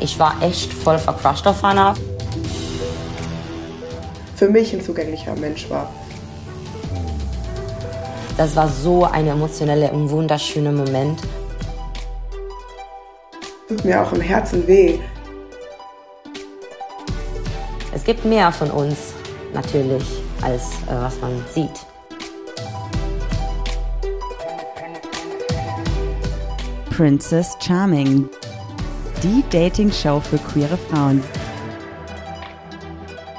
Ich war echt voll vercrushed auf Hannah. Für mich ein zugänglicher Mensch war. Das war so ein emotioneller und wunderschöner Moment. Tut mir auch im Herzen weh. Es gibt mehr von uns, natürlich, als äh, was man sieht. Princess Charming, die Dating-Show für queere Frauen.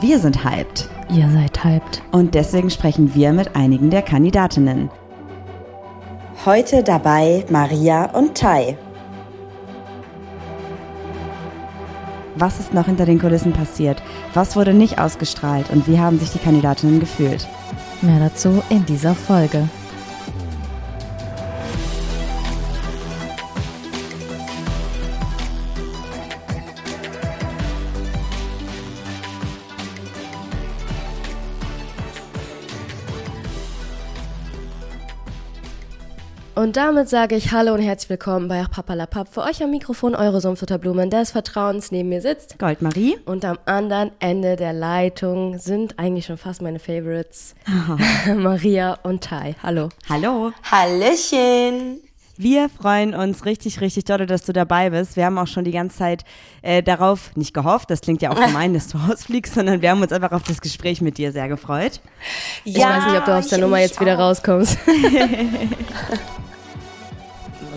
Wir sind hyped. Ihr seid hyped. Und deswegen sprechen wir mit einigen der Kandidatinnen. Heute dabei Maria und Tai. Was ist noch hinter den Kulissen passiert? Was wurde nicht ausgestrahlt? Und wie haben sich die Kandidatinnen gefühlt? Mehr dazu in dieser Folge. Und damit sage ich Hallo und herzlich willkommen bei Papalapap. Für euch am Mikrofon eure Sumpfutterblumen des Vertrauens neben mir sitzt. Goldmarie. Und am anderen Ende der Leitung sind eigentlich schon fast meine Favorites. Maria und Tai. Hallo. Hallo. Hallöchen! Wir freuen uns richtig, richtig doll, dass du dabei bist. Wir haben auch schon die ganze Zeit äh, darauf nicht gehofft, das klingt ja auch gemein, dass du rausfliegst, sondern wir haben uns einfach auf das Gespräch mit dir sehr gefreut. Ich weiß nicht, ob du aus der Nummer jetzt wieder rauskommst.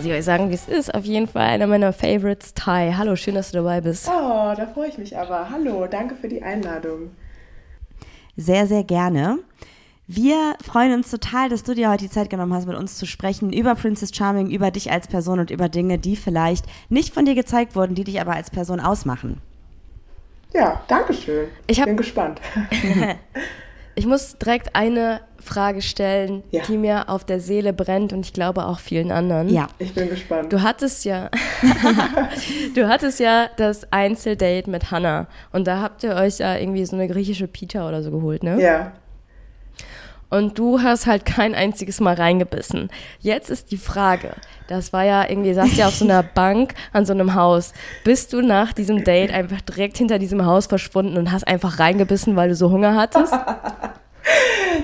Muss ich euch sagen, wie es ist. Auf jeden Fall einer meiner Favorites, Tai. Hallo, schön, dass du dabei bist. Oh, da freue ich mich aber. Hallo, danke für die Einladung. Sehr, sehr gerne. Wir freuen uns total, dass du dir heute die Zeit genommen hast, mit uns zu sprechen über Princess Charming, über dich als Person und über Dinge, die vielleicht nicht von dir gezeigt wurden, die dich aber als Person ausmachen. Ja, danke schön. Ich hab- bin gespannt. Ich muss direkt eine Frage stellen, Ja. die mir auf der Seele brennt und ich glaube auch vielen anderen. Ja. Ich bin gespannt. Du hattest ja, du hattest ja das Einzeldate mit Hannah und da habt ihr euch ja irgendwie so eine griechische Pita oder so geholt, ne? Ja. Und du hast halt kein einziges Mal reingebissen. Jetzt ist die Frage, das war ja irgendwie, saß ja auf so einer Bank an so einem Haus. Bist du nach diesem Date einfach direkt hinter diesem Haus verschwunden und hast einfach reingebissen, weil du so Hunger hattest?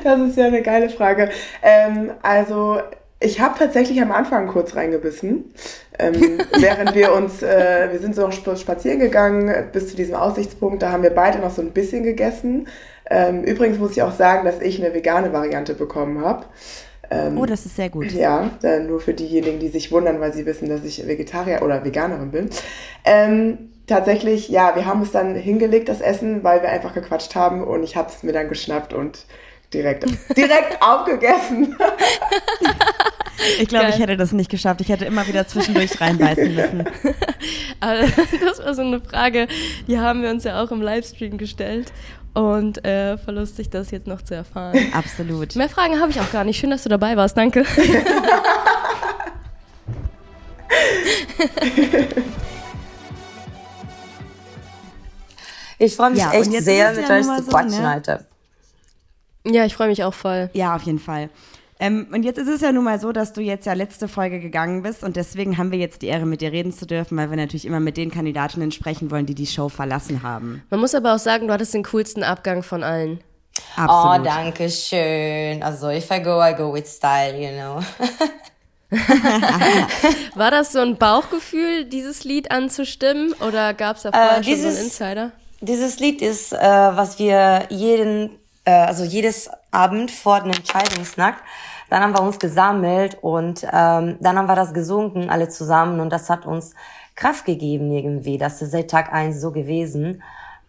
Das ist ja eine geile Frage. Ähm, also, ich habe tatsächlich am Anfang kurz reingebissen, ähm, während wir uns, äh, wir sind so spazieren gegangen bis zu diesem Aussichtspunkt. Da haben wir beide noch so ein bisschen gegessen. Ähm, übrigens muss ich auch sagen, dass ich eine vegane Variante bekommen habe. Ähm, Oh, das ist sehr gut. Ja, äh, nur für diejenigen, die sich wundern, weil sie wissen, dass ich Vegetarier oder Veganerin bin. Ähm, tatsächlich, ja, wir haben es dann hingelegt, das Essen, weil wir einfach gequatscht haben und ich habe es mir dann geschnappt und direkt, direkt aufgegessen. Ich glaube, ich hätte das nicht geschafft. Ich hätte immer wieder zwischendurch reinbeißen müssen. Aber das war so eine Frage, die haben wir uns ja auch im Livestream gestellt. Und äh, voll lustig, das jetzt noch zu erfahren. Absolut. Mehr Fragen habe ich auch gar nicht. Schön, dass du dabei warst. Danke. Ich freue mich Ja, echt sehr, mit euch zu so, quatschen ne? heute. Ja, ich freue mich auch voll. Ja, auf jeden Fall. Ähm, und jetzt ist es ja nun mal so, dass du jetzt ja letzte Folge gegangen bist und deswegen haben wir jetzt die Ehre, mit dir reden zu dürfen, weil wir natürlich immer mit den Kandidatinnen sprechen wollen, die die Show verlassen haben. Man muss aber auch sagen, du hattest den coolsten Abgang von allen. Absolut. Oh, danke schön. Also, if I go, I go with style, you know. War das so ein Bauchgefühl, dieses Lied anzustimmen? Oder gab es da vorher schon so dieses- einen Insider? Dieses Lied ist, äh, was wir jeden, äh, also jedes Abend vor dem Entscheidungsnacht, dann haben wir uns gesammelt und ähm, dann haben wir das gesungen, alle zusammen und das hat uns Kraft gegeben irgendwie. Das ist seit Tag eins so gewesen.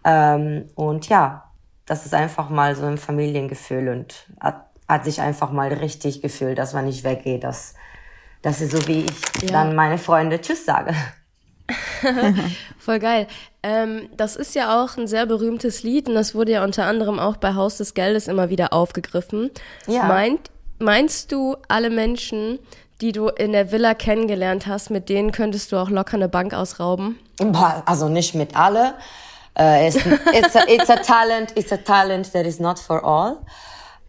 Ähm, und ja, das ist einfach mal so ein Familiengefühl und hat, hat sich einfach mal richtig gefühlt, dass man nicht weggeht, dass, dass ist so wie ich dann meine Freunde Tschüss sage. Voll geil. Ähm, das ist ja auch ein sehr berühmtes Lied und das wurde ja unter anderem auch bei Haus des Geldes immer wieder aufgegriffen. Ja. Meint, meinst du, alle Menschen, die du in der Villa kennengelernt hast, mit denen könntest du auch locker eine Bank ausrauben? Boah, Also nicht mit alle. Äh, it's, it's, a, it's a talent, it's a talent that is not for all.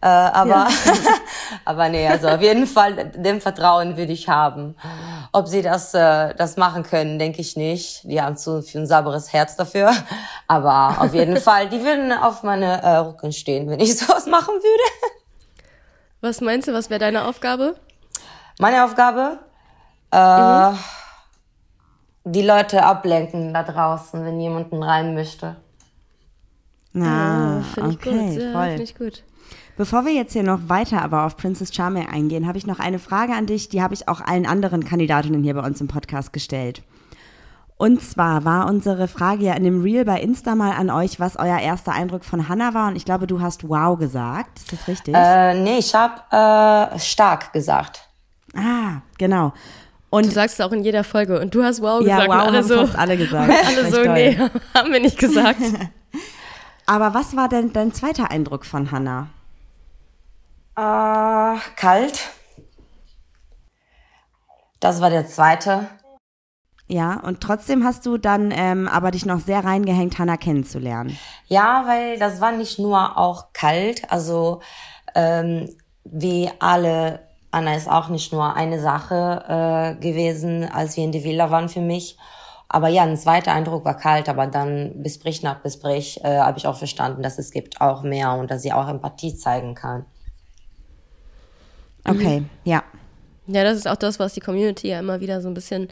Äh, aber, aber nee, also auf jeden Fall, dem Vertrauen würde ich haben. Ob sie das, äh, das machen können, denke ich nicht. Die haben zu viel ein sauberes Herz dafür. Aber auf jeden Fall, die würden auf meine äh, Rücken stehen, wenn ich sowas machen würde. Was meinst du, was wäre deine Aufgabe? Meine Aufgabe? Äh, mhm. Die Leute ablenken da draußen, wenn jemanden rein möchte. Ah, oh, finde ich okay, gut. Ja, finde ich gut. Bevor wir jetzt hier noch weiter aber auf Princess Charming eingehen, habe ich noch eine Frage an dich, die habe ich auch allen anderen Kandidatinnen hier bei uns im Podcast gestellt. Und zwar war unsere Frage ja in dem Reel bei Insta mal an euch, was euer erster Eindruck von Hannah war. Und ich glaube, du hast wow gesagt. Ist das richtig? Äh, nee, ich habe äh, stark gesagt. Ah, genau. Und du sagst es auch in jeder Folge. Und du hast wow gesagt. Ja, wow alle haben so, fast alle gesagt. alle so, nee, haben wir nicht gesagt. Aber was war denn dein zweiter Eindruck von Hannah? Äh, kalt. Das war der zweite. Ja, und trotzdem hast du dann ähm, aber dich noch sehr reingehängt, Hannah kennenzulernen. Ja, weil das war nicht nur auch kalt, also ähm, wie alle, Anna ist auch nicht nur eine Sache äh, gewesen, als wir in die Villa waren für mich. Aber ja, ein zweiter Eindruck war kalt, aber dann Besprich nach Besprich äh, habe ich auch verstanden, dass es gibt auch mehr und dass sie auch Empathie zeigen kann. Okay, mhm. ja. Ja, das ist auch das, was die Community ja immer wieder so ein bisschen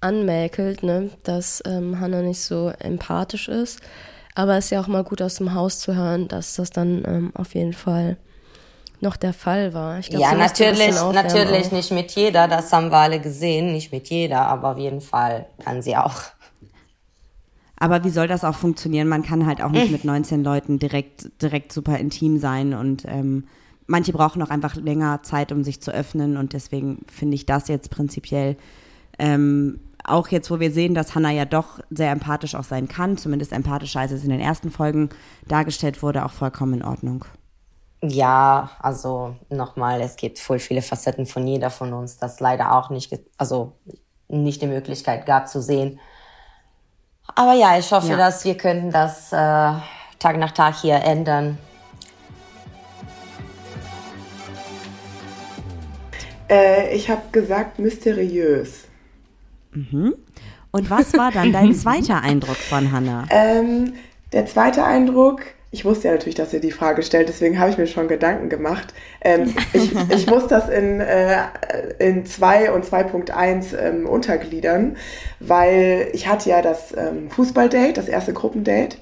anmäkelt, ne? dass ähm, Hannah nicht so empathisch ist. Aber es ist ja auch mal gut aus dem Haus zu hören, dass das dann ähm, auf jeden Fall noch der Fall war. Ich glaub, ja, natürlich, natürlich auch. nicht mit jeder, das haben wir alle gesehen, nicht mit jeder, aber auf jeden Fall kann sie auch. Aber wie soll das auch funktionieren? Man kann halt auch nicht mit 19 Leuten direkt, direkt super intim sein und ähm, manche brauchen auch einfach länger Zeit, um sich zu öffnen und deswegen finde ich das jetzt prinzipiell ähm, auch jetzt, wo wir sehen, dass Hannah ja doch sehr empathisch auch sein kann, zumindest empathischer, als es in den ersten Folgen dargestellt wurde, auch vollkommen in Ordnung. Ja, also nochmal, es gibt voll viele Facetten von jeder von uns, das leider auch nicht, also nicht die Möglichkeit gab zu sehen. Aber ja, ich hoffe, ja. dass wir könnten das äh, Tag nach Tag hier ändern. Äh, ich habe gesagt mysteriös. Mhm. Und was war dann dein zweiter Eindruck von Hannah? Ähm, der zweite Eindruck, ich wusste ja natürlich, dass ihr die Frage stellt, deswegen habe ich mir schon Gedanken gemacht. Ähm, ich, ich, muss das in, äh, in 2 und 2.1 ähm, untergliedern, weil ich hatte ja das ähm, Fußballdate, das erste Gruppendate.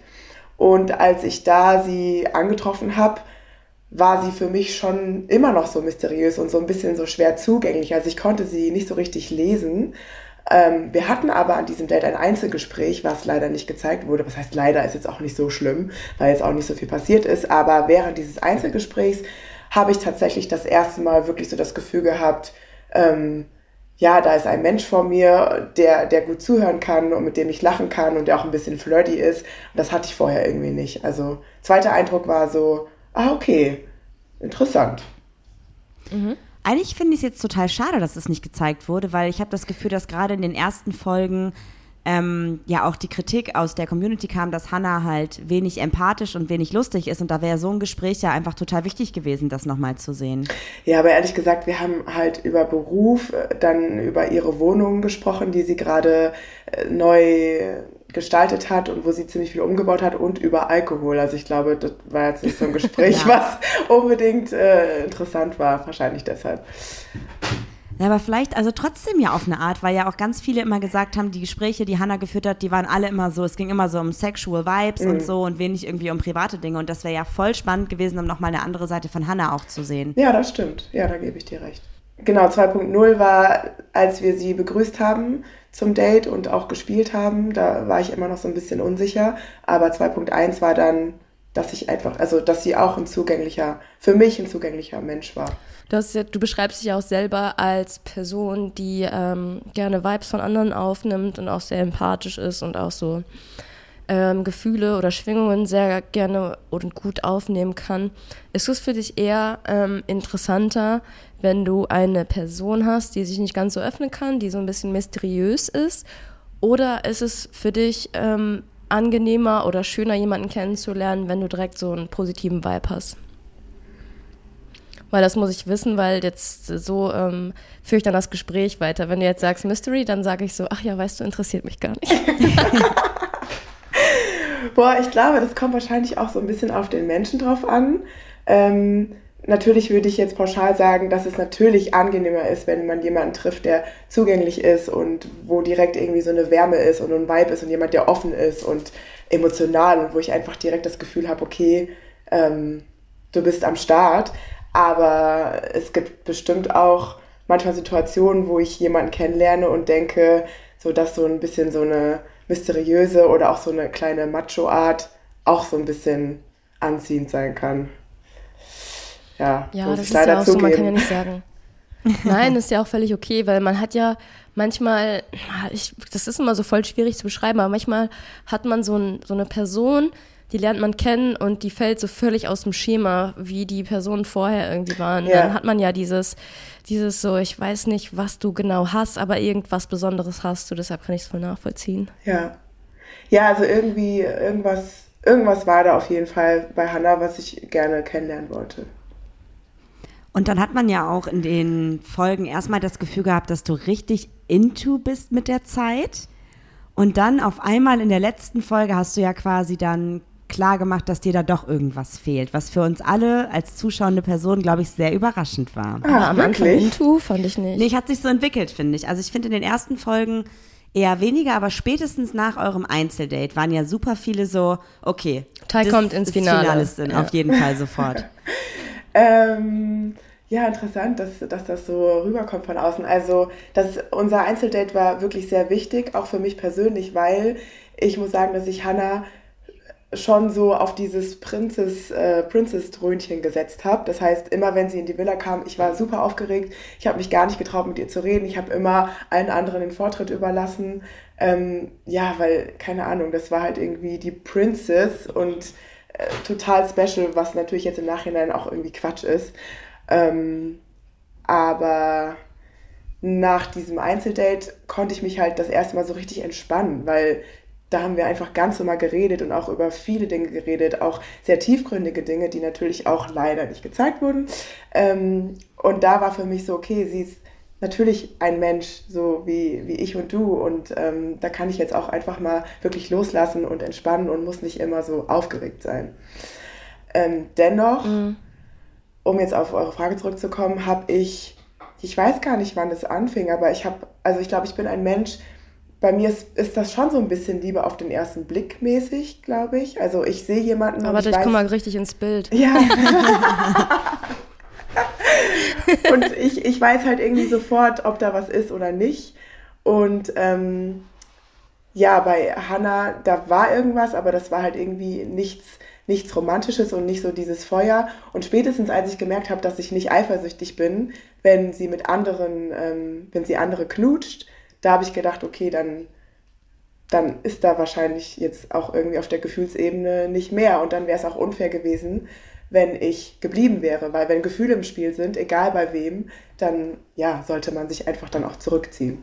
Und als ich da sie angetroffen habe, war sie für mich schon immer noch so mysteriös und so ein bisschen so schwer zugänglich. Also ich konnte sie nicht so richtig lesen. Ähm, wir hatten aber an diesem Date ein Einzelgespräch, was leider nicht gezeigt wurde. Was heißt leider, ist jetzt auch nicht so schlimm, weil jetzt auch nicht so viel passiert ist. Aber während dieses Einzelgesprächs habe ich tatsächlich das erste Mal wirklich so das Gefühl gehabt, ähm, ja, da ist ein Mensch vor mir, der, der gut zuhören kann und mit dem ich lachen kann und der auch ein bisschen flirty ist. Und das hatte ich vorher irgendwie nicht. Also, zweiter Eindruck war so, ah, okay, interessant. Mhm. Eigentlich finde ich es jetzt total schade, dass es nicht gezeigt wurde, weil ich habe das Gefühl, dass gerade in den ersten Folgen ähm, ja auch die Kritik aus der Community kam, dass Hannah halt wenig empathisch und wenig lustig ist und da wäre so ein Gespräch ja einfach total wichtig gewesen, das nochmal zu sehen. Ja, aber ehrlich gesagt, wir haben halt über Beruf, äh, dann über ihre Wohnung gesprochen, die sie gerade äh, neu gestaltet hat und wo sie ziemlich viel umgebaut hat und über Alkohol. Also ich glaube, das war jetzt nicht so ein Gespräch, ja. was unbedingt äh, interessant war, wahrscheinlich deshalb. Ja, aber vielleicht, also trotzdem ja auf eine Art, weil ja auch ganz viele immer gesagt haben, die Gespräche, die Hannah geführt hat, die waren alle immer so, es ging immer so um Sexual Vibes mhm. und so und wenig irgendwie um private Dinge. Und das wäre ja voll spannend gewesen, um nochmal eine andere Seite von Hannah auch zu sehen. Ja, das stimmt. Ja, da gebe ich dir recht. Genau, 2.0 war, als wir sie begrüßt haben zum Date und auch gespielt haben. Da war ich immer noch so ein bisschen unsicher. Aber 2.1 war dann, dass ich einfach, also dass sie auch ein zugänglicher, für mich ein zugänglicher Mensch war. Du, hast, du beschreibst dich auch selber als Person, die ähm, gerne Vibes von anderen aufnimmt und auch sehr empathisch ist und auch so ähm, Gefühle oder Schwingungen sehr gerne und gut aufnehmen kann. Ist es für dich eher ähm, interessanter, wenn du eine Person hast, die sich nicht ganz so öffnen kann, die so ein bisschen mysteriös ist? Oder ist es für dich ähm, angenehmer oder schöner, jemanden kennenzulernen, wenn du direkt so einen positiven Vibe hast? Weil das muss ich wissen, weil jetzt so ähm, führe ich dann das Gespräch weiter. Wenn du jetzt sagst Mystery, dann sage ich so, ach ja, weißt du, interessiert mich gar nicht. Boah, ich glaube, das kommt wahrscheinlich auch so ein bisschen auf den Menschen drauf an. Ähm, natürlich würde ich jetzt pauschal sagen, dass es natürlich angenehmer ist, wenn man jemanden trifft, der zugänglich ist und wo direkt irgendwie so eine Wärme ist und ein Vibe ist und jemand, der offen ist und emotional und wo ich einfach direkt das Gefühl habe, okay, ähm, du bist am Start. Aber es gibt bestimmt auch manchmal Situationen, wo ich jemanden kennenlerne und denke, so dass so ein bisschen so eine mysteriöse oder auch so eine kleine Macho-Art auch so ein bisschen anziehend sein kann. Ja, ja das ist ja auch zugeben. so, man kann ja nicht sagen. Nein, ist ja auch völlig okay, weil man hat ja manchmal, ich, das ist immer so voll schwierig zu beschreiben, aber manchmal hat man so, ein, so eine Person, die lernt man kennen und die fällt so völlig aus dem Schema, wie die Personen vorher irgendwie waren. Ja. Dann hat man ja dieses, dieses so, ich weiß nicht, was du genau hast, aber irgendwas Besonderes hast du, deshalb kann ich es voll nachvollziehen. Ja. Ja, also irgendwie, irgendwas, irgendwas war da auf jeden Fall bei Hannah, was ich gerne kennenlernen wollte. Und dann hat man ja auch in den Folgen erstmal das Gefühl gehabt, dass du richtig into bist mit der Zeit. Und dann auf einmal in der letzten Folge hast du ja quasi dann klar gemacht, dass dir da doch irgendwas fehlt, was für uns alle als zuschauende Person, glaube ich, sehr überraschend war. Ah, am Anfang into fand ich nicht. Nee, hat sich so entwickelt, finde ich. Also ich finde in den ersten Folgen eher weniger, aber spätestens nach eurem Einzeldate waren ja super viele so, okay, Teil kommt ins Finale. Finale sind, ja. auf jeden Fall sofort. ähm, ja, interessant, dass, dass das so rüberkommt von außen. Also das, unser Einzeldate war wirklich sehr wichtig, auch für mich persönlich, weil ich muss sagen, dass ich Hannah schon so auf dieses Prinzess, äh, Princess-Dröhnchen gesetzt habe. Das heißt, immer wenn sie in die Villa kam, ich war super aufgeregt. Ich habe mich gar nicht getraut, mit ihr zu reden. Ich habe immer allen anderen den Vortritt überlassen. Ähm, ja, weil, keine Ahnung, das war halt irgendwie die Princess und äh, total special, was natürlich jetzt im Nachhinein auch irgendwie Quatsch ist. Ähm, aber nach diesem Einzeldate konnte ich mich halt das erste Mal so richtig entspannen, weil da haben wir einfach ganz normal geredet und auch über viele Dinge geredet, auch sehr tiefgründige Dinge, die natürlich auch leider nicht gezeigt wurden. Ähm, und da war für mich so, okay, sie ist natürlich ein Mensch, so wie, wie ich und du. Und ähm, da kann ich jetzt auch einfach mal wirklich loslassen und entspannen und muss nicht immer so aufgeregt sein. Ähm, dennoch, mhm. um jetzt auf eure Frage zurückzukommen, habe ich, ich weiß gar nicht, wann das anfing, aber ich habe, also ich glaube, ich bin ein Mensch, bei mir ist, ist das schon so ein bisschen Liebe auf den ersten Blick mäßig, glaube ich. Also ich sehe jemanden. Aber ich, ich komme mal richtig ins Bild. Ja. und ich, ich weiß halt irgendwie sofort, ob da was ist oder nicht. Und ähm, ja, bei Hannah, da war irgendwas, aber das war halt irgendwie nichts, nichts Romantisches und nicht so dieses Feuer. Und spätestens als ich gemerkt habe, dass ich nicht eifersüchtig bin, wenn sie mit anderen, ähm, wenn sie andere knutscht, da habe ich gedacht, okay, dann, dann ist da wahrscheinlich jetzt auch irgendwie auf der Gefühlsebene nicht mehr. Und dann wäre es auch unfair gewesen, wenn ich geblieben wäre. Weil wenn Gefühle im Spiel sind, egal bei wem, dann ja, sollte man sich einfach dann auch zurückziehen.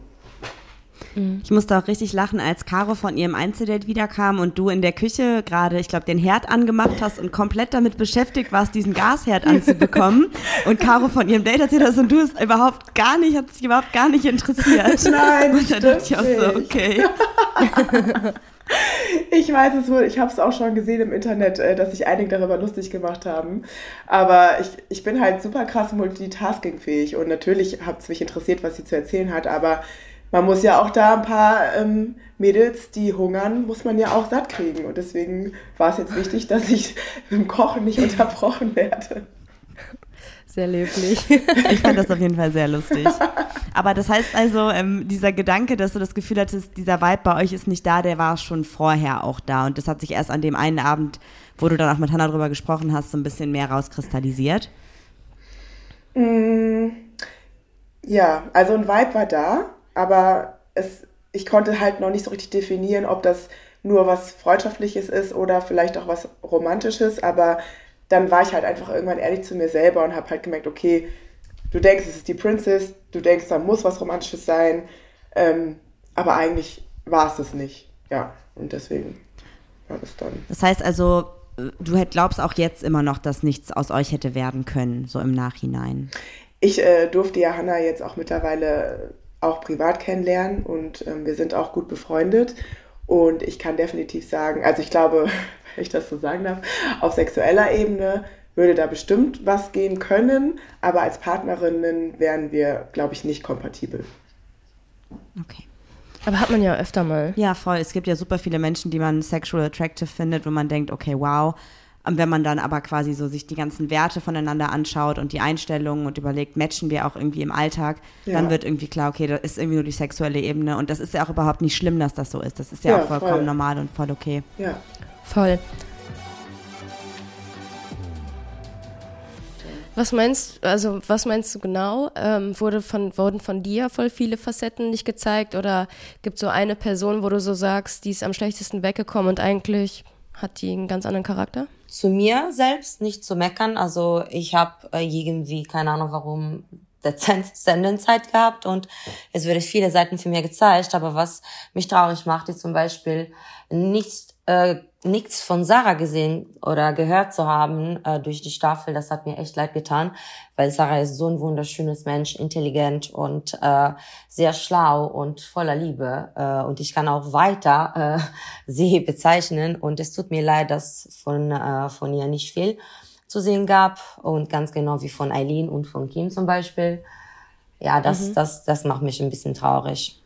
Mhm. Ich musste auch richtig lachen, als Caro von ihrem Einzeldate wiederkam und du in der Küche gerade, ich glaube, den Herd angemacht hast und komplett damit beschäftigt warst, diesen Gasherd anzubekommen. und Caro von ihrem Date erzählt hast und du es überhaupt gar nicht, hat sich überhaupt gar nicht interessiert. Nein, und da dachte ich auch so, okay. Ich weiß es wohl, ich habe es auch schon gesehen im Internet, äh, dass sich einige darüber lustig gemacht haben. Aber ich, ich bin halt super krass multitaskingfähig und natürlich hat es mich interessiert, was sie zu erzählen hat, aber man muss ja auch da ein paar ähm, Mädels, die hungern, muss man ja auch satt kriegen. Und deswegen war es jetzt wichtig, dass ich im Kochen nicht unterbrochen werde. Sehr löblich. Ich fand das auf jeden Fall sehr lustig. Aber das heißt also, ähm, dieser Gedanke, dass du das Gefühl hattest, dieser Vibe bei euch ist nicht da, der war schon vorher auch da. Und das hat sich erst an dem einen Abend, wo du dann auch mit Hannah drüber gesprochen hast, so ein bisschen mehr rauskristallisiert. Mm, ja, also ein Vibe war da aber es, ich konnte halt noch nicht so richtig definieren, ob das nur was Freundschaftliches ist oder vielleicht auch was Romantisches, aber dann war ich halt einfach irgendwann ehrlich zu mir selber und habe halt gemerkt, okay, du denkst, es ist die Princess, du denkst, da muss was Romantisches sein, ähm, aber eigentlich war es es nicht. Ja, und deswegen war das dann. Das heißt also, du glaubst auch jetzt immer noch, dass nichts aus euch hätte werden können, so im Nachhinein. Ich äh, durfte ja Hannah jetzt auch mittlerweile auch privat kennenlernen und ähm, wir sind auch gut befreundet. Und ich kann definitiv sagen, also ich glaube, wenn ich das so sagen darf, auf sexueller Ebene würde da bestimmt was gehen können, aber als Partnerinnen wären wir, glaube ich, nicht kompatibel. Okay. Aber hat man ja öfter mal. Ja, voll. Es gibt ja super viele Menschen, die man sexual attractive findet, wo man denkt, okay, wow. Und wenn man dann aber quasi so sich die ganzen Werte voneinander anschaut und die Einstellungen und überlegt, matchen wir auch irgendwie im Alltag, ja. dann wird irgendwie klar, okay, das ist irgendwie nur die sexuelle Ebene. Und das ist ja auch überhaupt nicht schlimm, dass das so ist. Das ist ja, ja auch vollkommen voll. normal und voll okay. Ja. Voll. Was meinst, also was meinst du genau? Ähm, wurde von, wurden von dir voll viele Facetten nicht gezeigt oder gibt es so eine Person, wo du so sagst, die ist am schlechtesten weggekommen und eigentlich hat die einen ganz anderen Charakter? Zu mir selbst nicht zu meckern. Also ich habe äh, irgendwie, keine Ahnung warum, Sendenzeit gehabt und es wird viele Seiten für mir gezeigt. Aber was mich traurig macht, ist zum Beispiel nichts äh, nichts von Sarah gesehen oder gehört zu haben äh, durch die Staffel. Das hat mir echt leid getan, weil Sarah ist so ein wunderschönes Mensch, intelligent und äh, sehr schlau und voller Liebe. Äh, und ich kann auch weiter äh, sie bezeichnen. Und es tut mir leid, dass von, äh, von ihr nicht viel zu sehen gab. Und ganz genau wie von Eileen und von Kim zum Beispiel. Ja, das, mhm. das, das macht mich ein bisschen traurig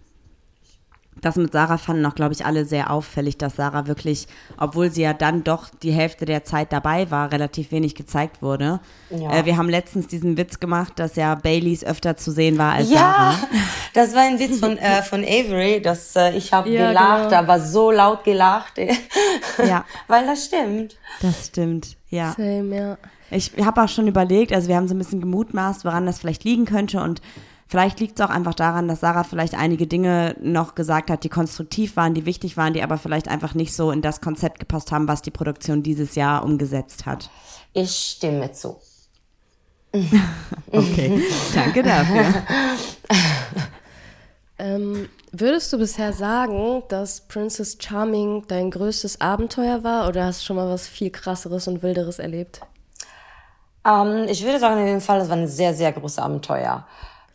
das mit Sarah fanden auch, glaube ich, alle sehr auffällig, dass Sarah wirklich, obwohl sie ja dann doch die Hälfte der Zeit dabei war, relativ wenig gezeigt wurde. Ja. Äh, wir haben letztens diesen Witz gemacht, dass ja Baileys öfter zu sehen war als ja, Sarah. das war ein Witz von, äh, von Avery, dass äh, ich habe ja, gelacht, genau. aber so laut gelacht. ja. Weil das stimmt. Das stimmt, ja. Same, ja. Ich habe auch schon überlegt, also wir haben so ein bisschen gemutmaßt, woran das vielleicht liegen könnte und Vielleicht liegt es auch einfach daran, dass Sarah vielleicht einige Dinge noch gesagt hat, die konstruktiv waren, die wichtig waren, die aber vielleicht einfach nicht so in das Konzept gepasst haben, was die Produktion dieses Jahr umgesetzt hat. Ich stimme zu. okay, danke dafür. ähm, würdest du bisher sagen, dass Princess Charming dein größtes Abenteuer war oder hast du schon mal was viel krasseres und wilderes erlebt? Ähm, ich würde sagen, in dem Fall, das war ein sehr, sehr großes Abenteuer.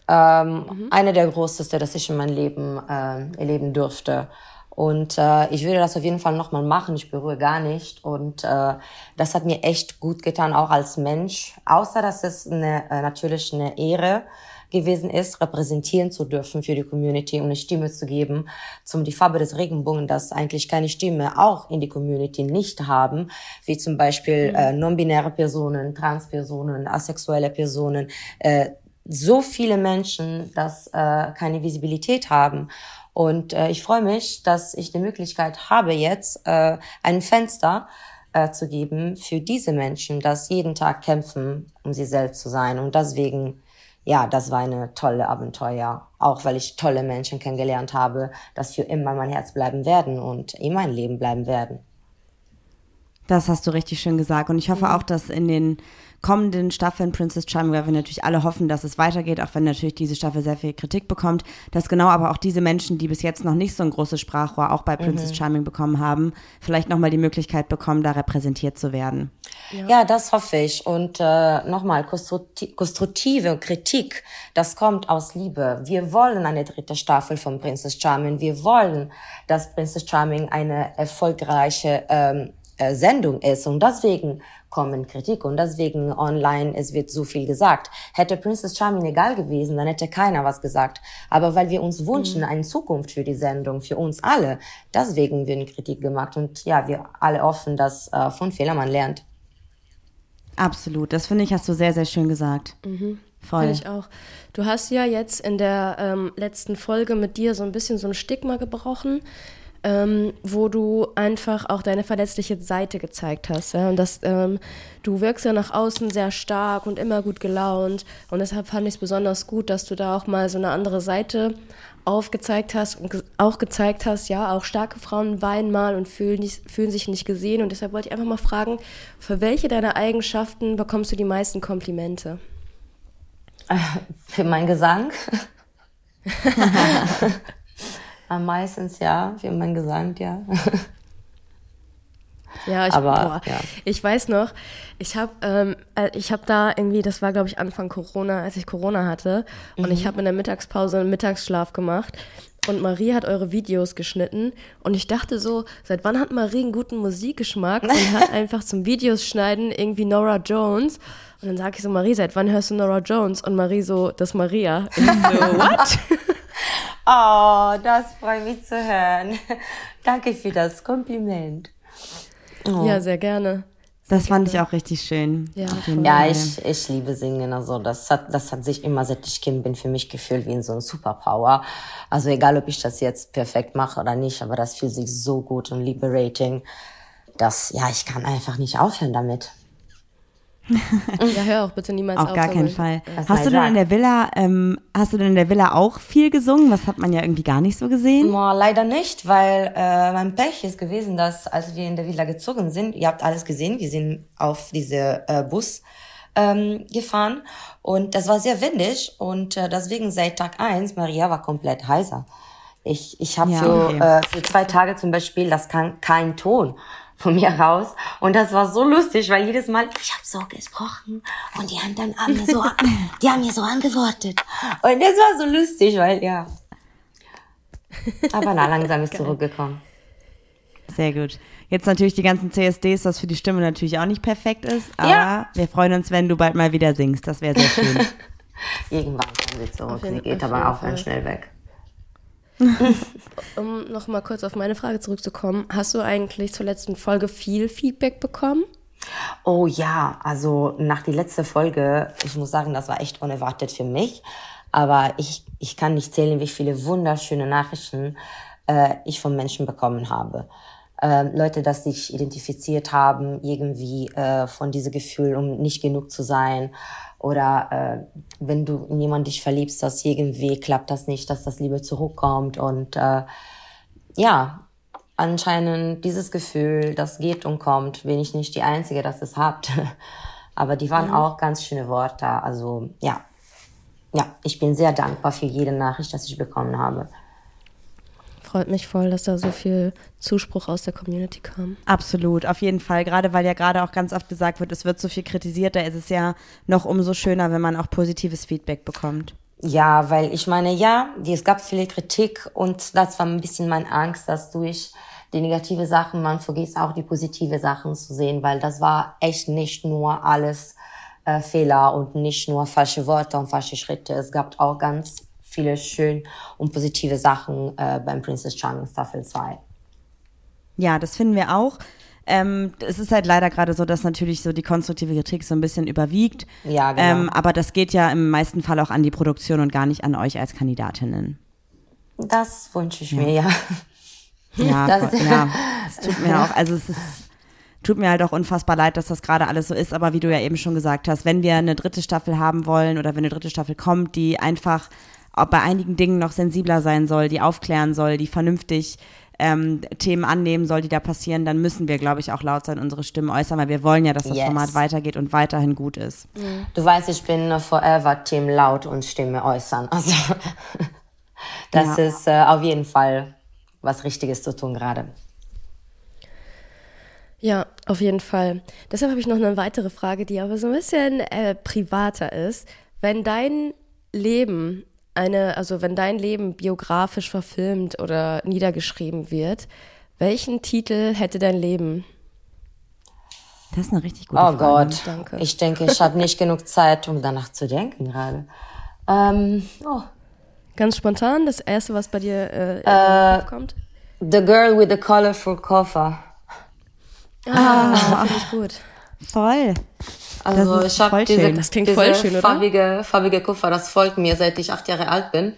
Ähm, mhm. Eine der größten, das ich in meinem Leben äh, erleben durfte. Und äh, ich würde das auf jeden Fall nochmal machen. Ich beruhe gar nicht. Und äh, das hat mir echt gut getan, auch als Mensch. Außer dass es eine, äh, natürlich eine Ehre gewesen ist, repräsentieren zu dürfen für die Community und eine Stimme zu geben zum die Farbe des Regenbogen, das eigentlich keine Stimme auch in die Community nicht haben, wie zum Beispiel mhm. äh, non-binäre Personen, Transpersonen, asexuelle Personen, äh, so viele Menschen, dass äh, keine Visibilität haben. Und äh, ich freue mich, dass ich die Möglichkeit habe, jetzt äh, ein Fenster äh, zu geben für diese Menschen, dass jeden Tag kämpfen, um sie selbst zu sein. Und deswegen, ja, das war eine tolle Abenteuer. Auch weil ich tolle Menschen kennengelernt habe, dass für immer mein Herz bleiben werden und in mein Leben bleiben werden. Das hast du richtig schön gesagt. Und ich hoffe mhm. auch, dass in den kommenden Staffeln Princess Charming, weil wir natürlich alle hoffen, dass es weitergeht, auch wenn natürlich diese Staffel sehr viel Kritik bekommt, dass genau aber auch diese Menschen, die bis jetzt noch nicht so ein großes Sprachrohr auch bei Princess mhm. Charming bekommen haben, vielleicht nochmal die Möglichkeit bekommen, da repräsentiert zu werden. Ja, ja das hoffe ich. Und äh, nochmal, konstruktive Kritik, das kommt aus Liebe. Wir wollen eine dritte Staffel von Princess Charming. Wir wollen, dass Princess Charming eine erfolgreiche ähm, äh, Sendung ist. Und deswegen kommen Kritik und deswegen online, es wird so viel gesagt. Hätte Princess Charming egal gewesen, dann hätte keiner was gesagt. Aber weil wir uns wünschen, mhm. eine Zukunft für die Sendung, für uns alle, deswegen wird Kritik gemacht. Und ja, wir alle hoffen, dass äh, von Fehlern man lernt. Absolut, das finde ich, hast du sehr, sehr schön gesagt. Mhm. Voll. Finde ich auch. Du hast ja jetzt in der ähm, letzten Folge mit dir so ein bisschen so ein Stigma gebrochen ähm, wo du einfach auch deine verletzliche Seite gezeigt hast. Ja? Und das, ähm, du wirkst ja nach außen sehr stark und immer gut gelaunt. Und deshalb fand ich es besonders gut, dass du da auch mal so eine andere Seite aufgezeigt hast und auch gezeigt hast, ja, auch starke Frauen weinen mal und fühlen, nicht, fühlen sich nicht gesehen. Und deshalb wollte ich einfach mal fragen, für welche deiner Eigenschaften bekommst du die meisten Komplimente? Für meinen Gesang. Meistens ja, wie man gesagt, ja. Ja, ich, Aber, boah, ja. ich weiß noch, ich habe ähm, äh, ich habe da irgendwie, das war glaube ich Anfang Corona, als ich Corona hatte und Mhm. ich habe in der Mittagspause einen Mittagsschlaf gemacht und Marie hat eure Videos geschnitten und ich dachte so, seit wann hat Marie einen guten Musikgeschmack und hat einfach zum Videos schneiden irgendwie Nora Jones und dann sage ich so, Marie, seit wann hörst du Nora Jones? Und Marie so, das ist Maria. Ich so, what? Oh, das freut mich zu hören. Danke für das Kompliment. Oh. Ja, sehr gerne. Das fand ich auch richtig schön. Ja, Ja, ich, ich liebe Singen. Also das hat, das hat sich immer, seit ich Kind bin, für mich gefühlt wie so ein Superpower. Also egal, ob ich das jetzt perfekt mache oder nicht, aber das fühlt sich so gut und liberating, dass, ja, ich kann einfach nicht aufhören damit. Ja, hör auch bitte niemals Auf auf. gar keinen. Fall. Das Hast du denn in der Villa, ähm, hast du denn in der Villa auch viel gesungen? Was hat man ja irgendwie gar nicht so gesehen? Boah, leider nicht, weil äh, mein Pech ist gewesen, dass als wir in der Villa gezogen sind, ihr habt alles gesehen, wir sind auf diese äh, Bus ähm, gefahren und das war sehr windig und äh, deswegen seit Tag eins Maria war komplett heiser. Ich, ich habe Ja, für, okay. äh, für zwei Tage zum Beispiel, das kann kein Ton von mir raus und das war so lustig, weil jedes Mal ich habe so gesprochen und die haben dann an mir so, die haben mir so angewortet und das war so lustig, weil ja. Aber na, langsam ist zurückgekommen. Sehr gut. Jetzt natürlich die ganzen CSDs, was für die Stimme natürlich auch nicht perfekt ist, aber Ja. wir freuen uns, wenn du bald mal wieder singst. Das wäre sehr schön. Irgendwann kommt sie zurück. Sie geht aber auch ganz schnell weg. Um noch mal kurz auf meine Frage zurückzukommen, hast du eigentlich zur letzten Folge viel Feedback bekommen? Oh ja, also nach die letzte Folge, ich muss sagen, das war echt unerwartet für mich. Aber ich, ich kann nicht zählen, wie viele wunderschöne Nachrichten äh, ich von Menschen bekommen habe. Ähm, Leute, dass sich identifiziert haben, irgendwie äh, von diesem Gefühl, um nicht genug zu sein. Oder äh, wenn du in jemanden dich verliebst, dass irgendwie klappt das nicht, dass das Liebe zurückkommt. Und äh, ja, anscheinend dieses Gefühl, das geht und kommt, bin ich nicht die Einzige, das es habt. Aber die waren auch ganz schöne Worte. Also ja, ja, ich bin sehr dankbar für jede Nachricht, das ich bekommen habe. Freut mich voll, dass da so viel Zuspruch aus der Community kam. Absolut, auf jeden Fall. Gerade weil ja gerade auch ganz oft gesagt wird, es wird so viel kritisiert, da ist es ja noch umso schöner, wenn man auch positives Feedback bekommt. Ja, weil ich meine, ja, es gab viele Kritik und das war ein bisschen meine Angst, dass durch die negative Sachen man vergisst auch die positive Sachen zu sehen, weil das war echt nicht nur alles äh, Fehler und nicht nur falsche Worte und falsche Schritte. Es gab auch ganz viele schön und positive Sachen äh, beim Princess Charming Staffel 2. Ja, das finden wir auch. Ähm, es ist halt leider gerade so, dass natürlich so die konstruktive Kritik so ein bisschen überwiegt. Ja, genau. Ähm, aber das geht ja im meisten Fall auch an die Produktion und gar nicht an euch als Kandidatinnen. Das wünsche ich mir, ja. Ja, Das- voll, ja, es tut mir auch, also es ist, tut mir halt auch unfassbar leid, dass das gerade alles so ist, aber wie du ja eben schon gesagt hast, wenn wir eine dritte Staffel haben wollen oder wenn eine dritte Staffel kommt, die einfach bei einigen Dingen noch sensibler sein soll, die aufklären soll, die vernünftig ähm, Themen annehmen soll, die da passieren, dann müssen wir, glaube ich, auch laut sein, unsere Stimmen äußern, weil wir wollen ja, dass das Yes. Format weitergeht und weiterhin gut ist. Du weißt, ich bin forever Team laut und Stimme äußern. Also das Ja. ist äh, auf jeden Fall was Richtiges zu tun gerade. Ja, auf jeden Fall. Deshalb habe ich noch eine weitere Frage, die aber so ein bisschen äh, privater ist. Wenn dein Leben eine, also wenn dein Leben biografisch verfilmt oder niedergeschrieben wird, welchen Titel hätte dein Leben? Das ist eine richtig gute Oh Frage. Gott, Danke. ich denke, ich habe nicht genug Zeit, um danach zu denken gerade. Ähm, oh. Ganz spontan, das erste, was bei dir äh, Kopf kommt? The Girl with the Colorful Koffer. Ah, finde ich gut. Voll. Das ist ich habe diese. Das klingt diese voll schön, oder? farbige, farbige Koffer, das folgt mir, seit ich acht Jahre alt bin.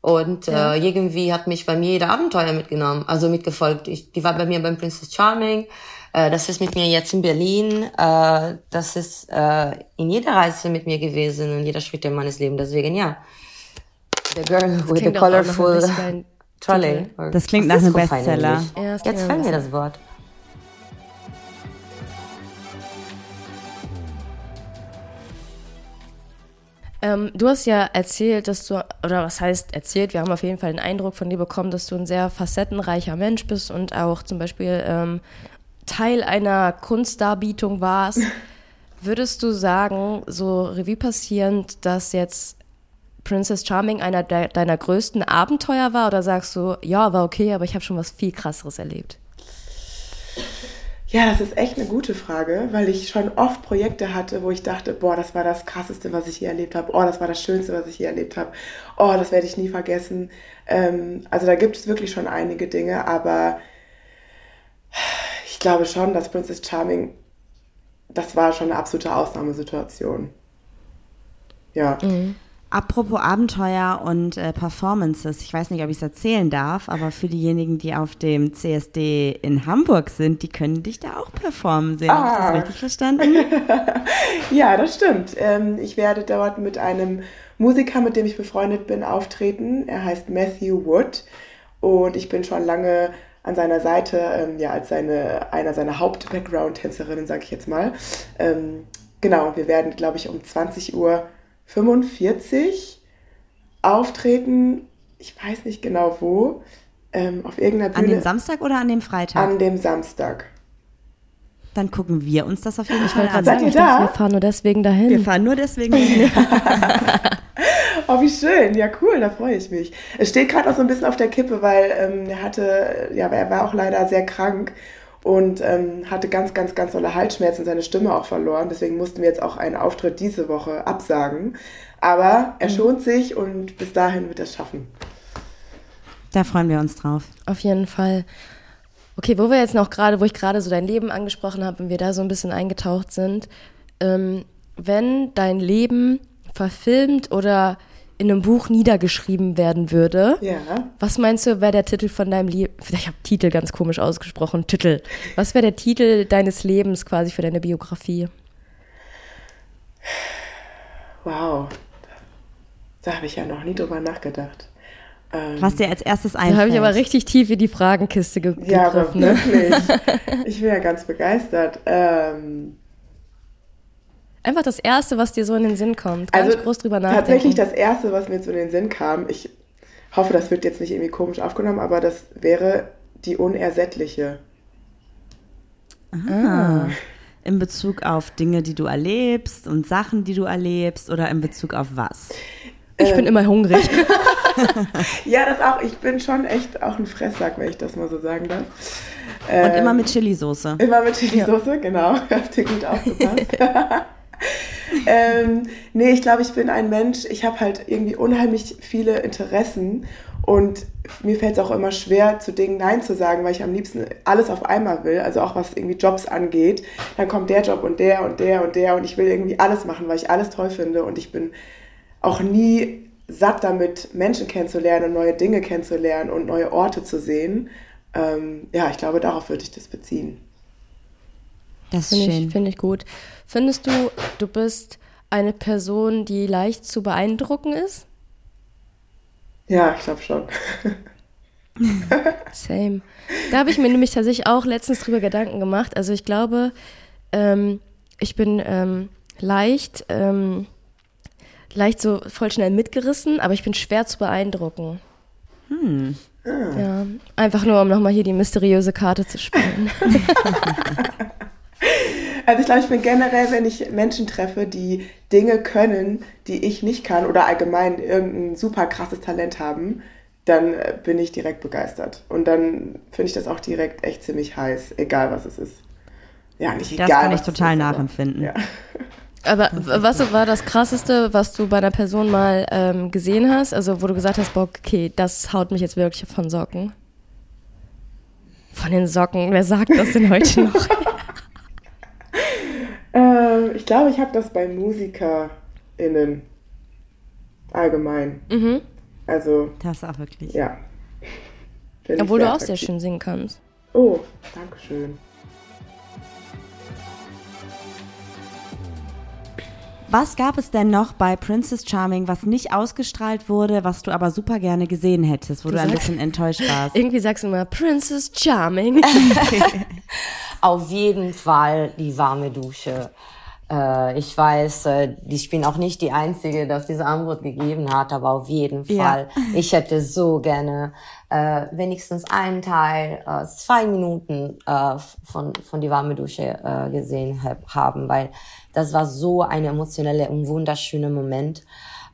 Und äh, irgendwie hat mich bei mir jeder Abenteuer mitgenommen, also mitgefolgt. Ich, die war bei mir beim Princess Charming. Äh, das ist mit mir jetzt in Berlin. Äh, das ist äh, in jeder Reise mit mir gewesen, in jeder Schritt in meines Lebens. Deswegen ja. The Girl with the Colorful Trolley. Das klingt nach einem Bestseller. Ja, Jetzt fällt mir das Wort. Ähm, du hast ja erzählt, dass du, oder was heißt erzählt, wir haben auf jeden Fall den Eindruck von dir bekommen, dass du ein sehr facettenreicher Mensch bist und auch zum Beispiel ähm, Teil einer Kunstdarbietung warst, würdest du sagen, so Revue passierend, dass jetzt Princess Charming einer de deiner größten Abenteuer war? Oder sagst du, ja, war okay, aber ich habe schon was viel krasseres erlebt? Ja, das ist echt eine gute Frage, weil ich schon oft Projekte hatte, wo ich dachte, boah, das war das Krasseste, was ich je erlebt habe. Oh, das war das Schönste, was ich je erlebt habe. Oh, das werde ich nie vergessen. Ähm, also da gibt es wirklich schon einige Dinge, aber ich glaube schon, dass Princess Charming, das war schon eine absolute Ausnahmesituation. Ja. Mhm. Apropos Abenteuer und äh, Performances, ich weiß nicht, ob ich es erzählen darf, aber für diejenigen, die auf dem CSD in Hamburg sind, die können dich da auch performen sehen. Ah. Habe ich das ah. richtig verstanden? ja, das stimmt. Ähm, ich werde dort mit einem Musiker, mit dem ich befreundet bin, auftreten. Er heißt Matthew Wood und ich bin schon lange an seiner Seite, ähm, ja, als seine, einer seiner Haupt-Background-Tänzerinnen, sage ich jetzt mal. Ähm, genau, wir werden, glaube ich, um 20 Uhr 45 auftreten, ich weiß nicht genau wo, ähm, auf irgendeiner Bühne. An dem Samstag oder an dem Freitag? An dem Samstag. Dann gucken wir uns das auf jeden Fall an. Seid ihr da? wir fahren nur deswegen dahin. Wir fahren nur deswegen dahin. oh, wie schön. Ja, cool, da freue ich mich. Es steht gerade auch so ein bisschen auf der Kippe, weil ähm, er hatte, ja, er war auch leider sehr krank und ähm, hatte ganz, ganz, ganz tolle Halsschmerzen, seine Stimme auch verloren. Deswegen mussten wir jetzt auch einen Auftritt diese Woche absagen. Aber er mhm. schont sich und bis dahin wird er es schaffen. Da freuen wir uns drauf. Auf jeden Fall. Okay, wo wir jetzt noch gerade, wo ich gerade so dein Leben angesprochen habe und wir da so ein bisschen eingetaucht sind, ähm, wenn dein Leben verfilmt oder in einem Buch niedergeschrieben werden würde. Ja. Was meinst du, wäre der Titel von deinem Leben? Ich habe Titel ganz komisch ausgesprochen. Titel. Was wäre der Titel deines Lebens quasi für deine Biografie? Wow. Da habe ich ja noch nie drüber nachgedacht. Ähm, Was dir als erstes einfällt. Da habe ich aber richtig tief in die Fragenkiste ge ja, gegriffen. Ja, wirklich. ich bin ja ganz begeistert. Ähm, Einfach das Erste, was dir so in den Sinn kommt. Ganz also groß drüber nachdenken. Tatsächlich das Erste, was mir so in den Sinn kam, ich hoffe, das wird jetzt nicht irgendwie komisch aufgenommen, aber das wäre die Unersättliche. Ah. In Bezug auf Dinge, die du erlebst und Sachen, die du erlebst oder in Bezug auf was? Ich ähm. bin immer hungrig. ja, das auch. Ich bin schon echt auch ein Fresssack, wenn ich das mal so sagen darf. Und ähm, immer mit Chili-Soße. Immer mit Chili-Soße, ja. genau. Habt ihr gut aufgepasst. ähm, nee, ich glaube, ich bin ein Mensch, ich habe halt irgendwie unheimlich viele Interessen und mir fällt es auch immer schwer, zu Dingen Nein zu sagen, weil ich am liebsten alles auf einmal will, also auch was irgendwie Jobs angeht. Dann kommt der Job und der und der und der und ich will irgendwie alles machen, weil ich alles toll finde und ich bin auch nie satt damit, Menschen kennenzulernen und neue Dinge kennenzulernen und neue Orte zu sehen. Ähm, ja, ich glaube, darauf würde ich das beziehen. Das finde ich, find ich gut. Findest du, du bist eine Person, die leicht zu beeindrucken ist? Ja, ich glaube schon. Same. Da habe ich mir nämlich tatsächlich auch letztens drüber Gedanken gemacht. Also ich glaube, ähm, ich bin ähm, leicht, ähm, leicht so voll schnell mitgerissen, aber ich bin schwer zu beeindrucken. Hm. Ah. Ja, einfach nur, um nochmal hier die mysteriöse Karte zu spielen. Also ich glaube, ich bin generell, wenn ich Menschen treffe, die Dinge können, die ich nicht kann oder allgemein irgendein super krasses Talent haben, dann äh, bin ich direkt begeistert. Und dann finde ich das auch direkt echt ziemlich heiß, egal was es ist. Ja, nicht egal. Das kann ich total ist, nachempfinden. Aber, ja. aber was war das Krasseste, was du bei einer Person mal ähm, gesehen hast? Also wo du gesagt hast, boah, okay, das haut mich jetzt wirklich von Socken. Von den Socken, wer sagt das denn heute noch? Ähm, ich glaube, ich habe das bei MusikerInnen allgemein. Mhm. Also. Das auch wirklich. Ja. Obwohl du auch sehr schön singen kannst. Oh, danke schön. Was gab es denn noch bei Princess Charming, was nicht ausgestrahlt wurde, was du aber super gerne gesehen hättest, wo du, du ein bisschen enttäuscht warst? Irgendwie sagst du immer Princess Charming. Auf jeden Fall die warme Dusche. Äh, ich weiß, äh, ich bin auch nicht die Einzige, dass diese Antwort gegeben hat, aber auf jeden Fall. Ja. Ich hätte so gerne äh, wenigstens einen Teil, äh, zwei Minuten äh, von, von die warme Dusche äh, gesehen hab, haben, weil das war so ein emotioneller und wunderschöner Moment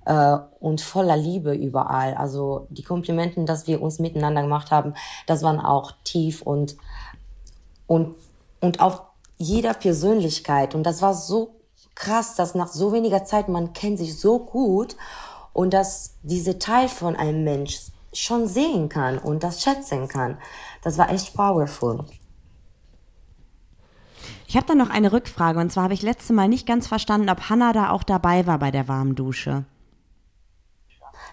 äh, und voller Liebe überall. Also die Komplimenten, dass wir uns miteinander gemacht haben, das waren auch tief und und und auf jeder Persönlichkeit und das war so krass, dass nach so weniger Zeit man kennt sich so gut und dass diese Teil von einem Mensch schon sehen kann und das schätzen kann. Das war echt powerful. Ich habe dann noch eine Rückfrage und zwar habe ich letzte Mal nicht ganz verstanden, ob Hannah da auch dabei war bei der warmen Dusche.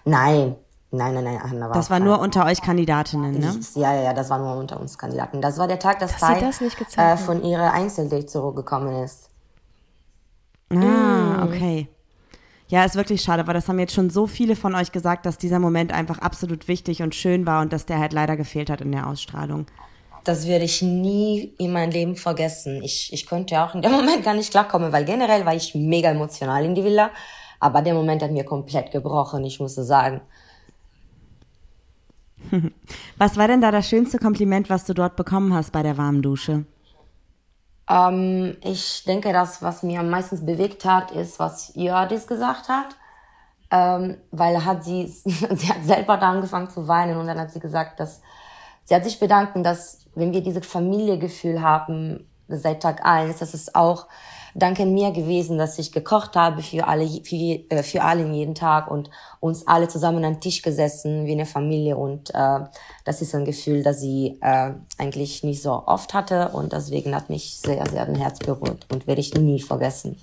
Nein, nein, nein, nein, Hannah war Das war nur unter euch Kandidatinnen, ne? Ja, ja, ja, das war nur unter uns Kandidaten. Das war der Tag, dass Sai das äh, von ihrer Einzeldate zurückgekommen ist. Ah, mm. okay. Ja, ist wirklich schade, weil das haben jetzt schon so viele von euch gesagt, dass dieser Moment einfach absolut wichtig und schön war und dass der halt leider gefehlt hat in der Ausstrahlung. Das werde ich nie in meinem Leben vergessen. Ich, ich konnte auch in dem Moment gar nicht klarkommen, weil generell war ich mega emotional in die Villa. Aber der Moment hat mir komplett gebrochen, ich muss sagen. Was war denn da das schönste Kompliment, was du dort bekommen hast bei der warmen Dusche? Ähm, ich denke, das, was mir am meisten bewegt hat, ist, was Jördis gesagt hat. Ähm, weil hat sie, sie hat selber da angefangen zu weinen und dann hat sie gesagt, dass sie hat sich bedanken, dass wenn wir dieses Familiegefühl haben seit Tag eins, dass es auch dank mir gewesen, dass ich gekocht habe für alle, für, äh, für alle jeden Tag und uns alle zusammen am Tisch gesessen wie eine Familie und äh, das ist ein Gefühl, das sie äh, eigentlich nicht so oft hatte und deswegen hat mich sehr, sehr ein Herz berührt und werde ich nie vergessen.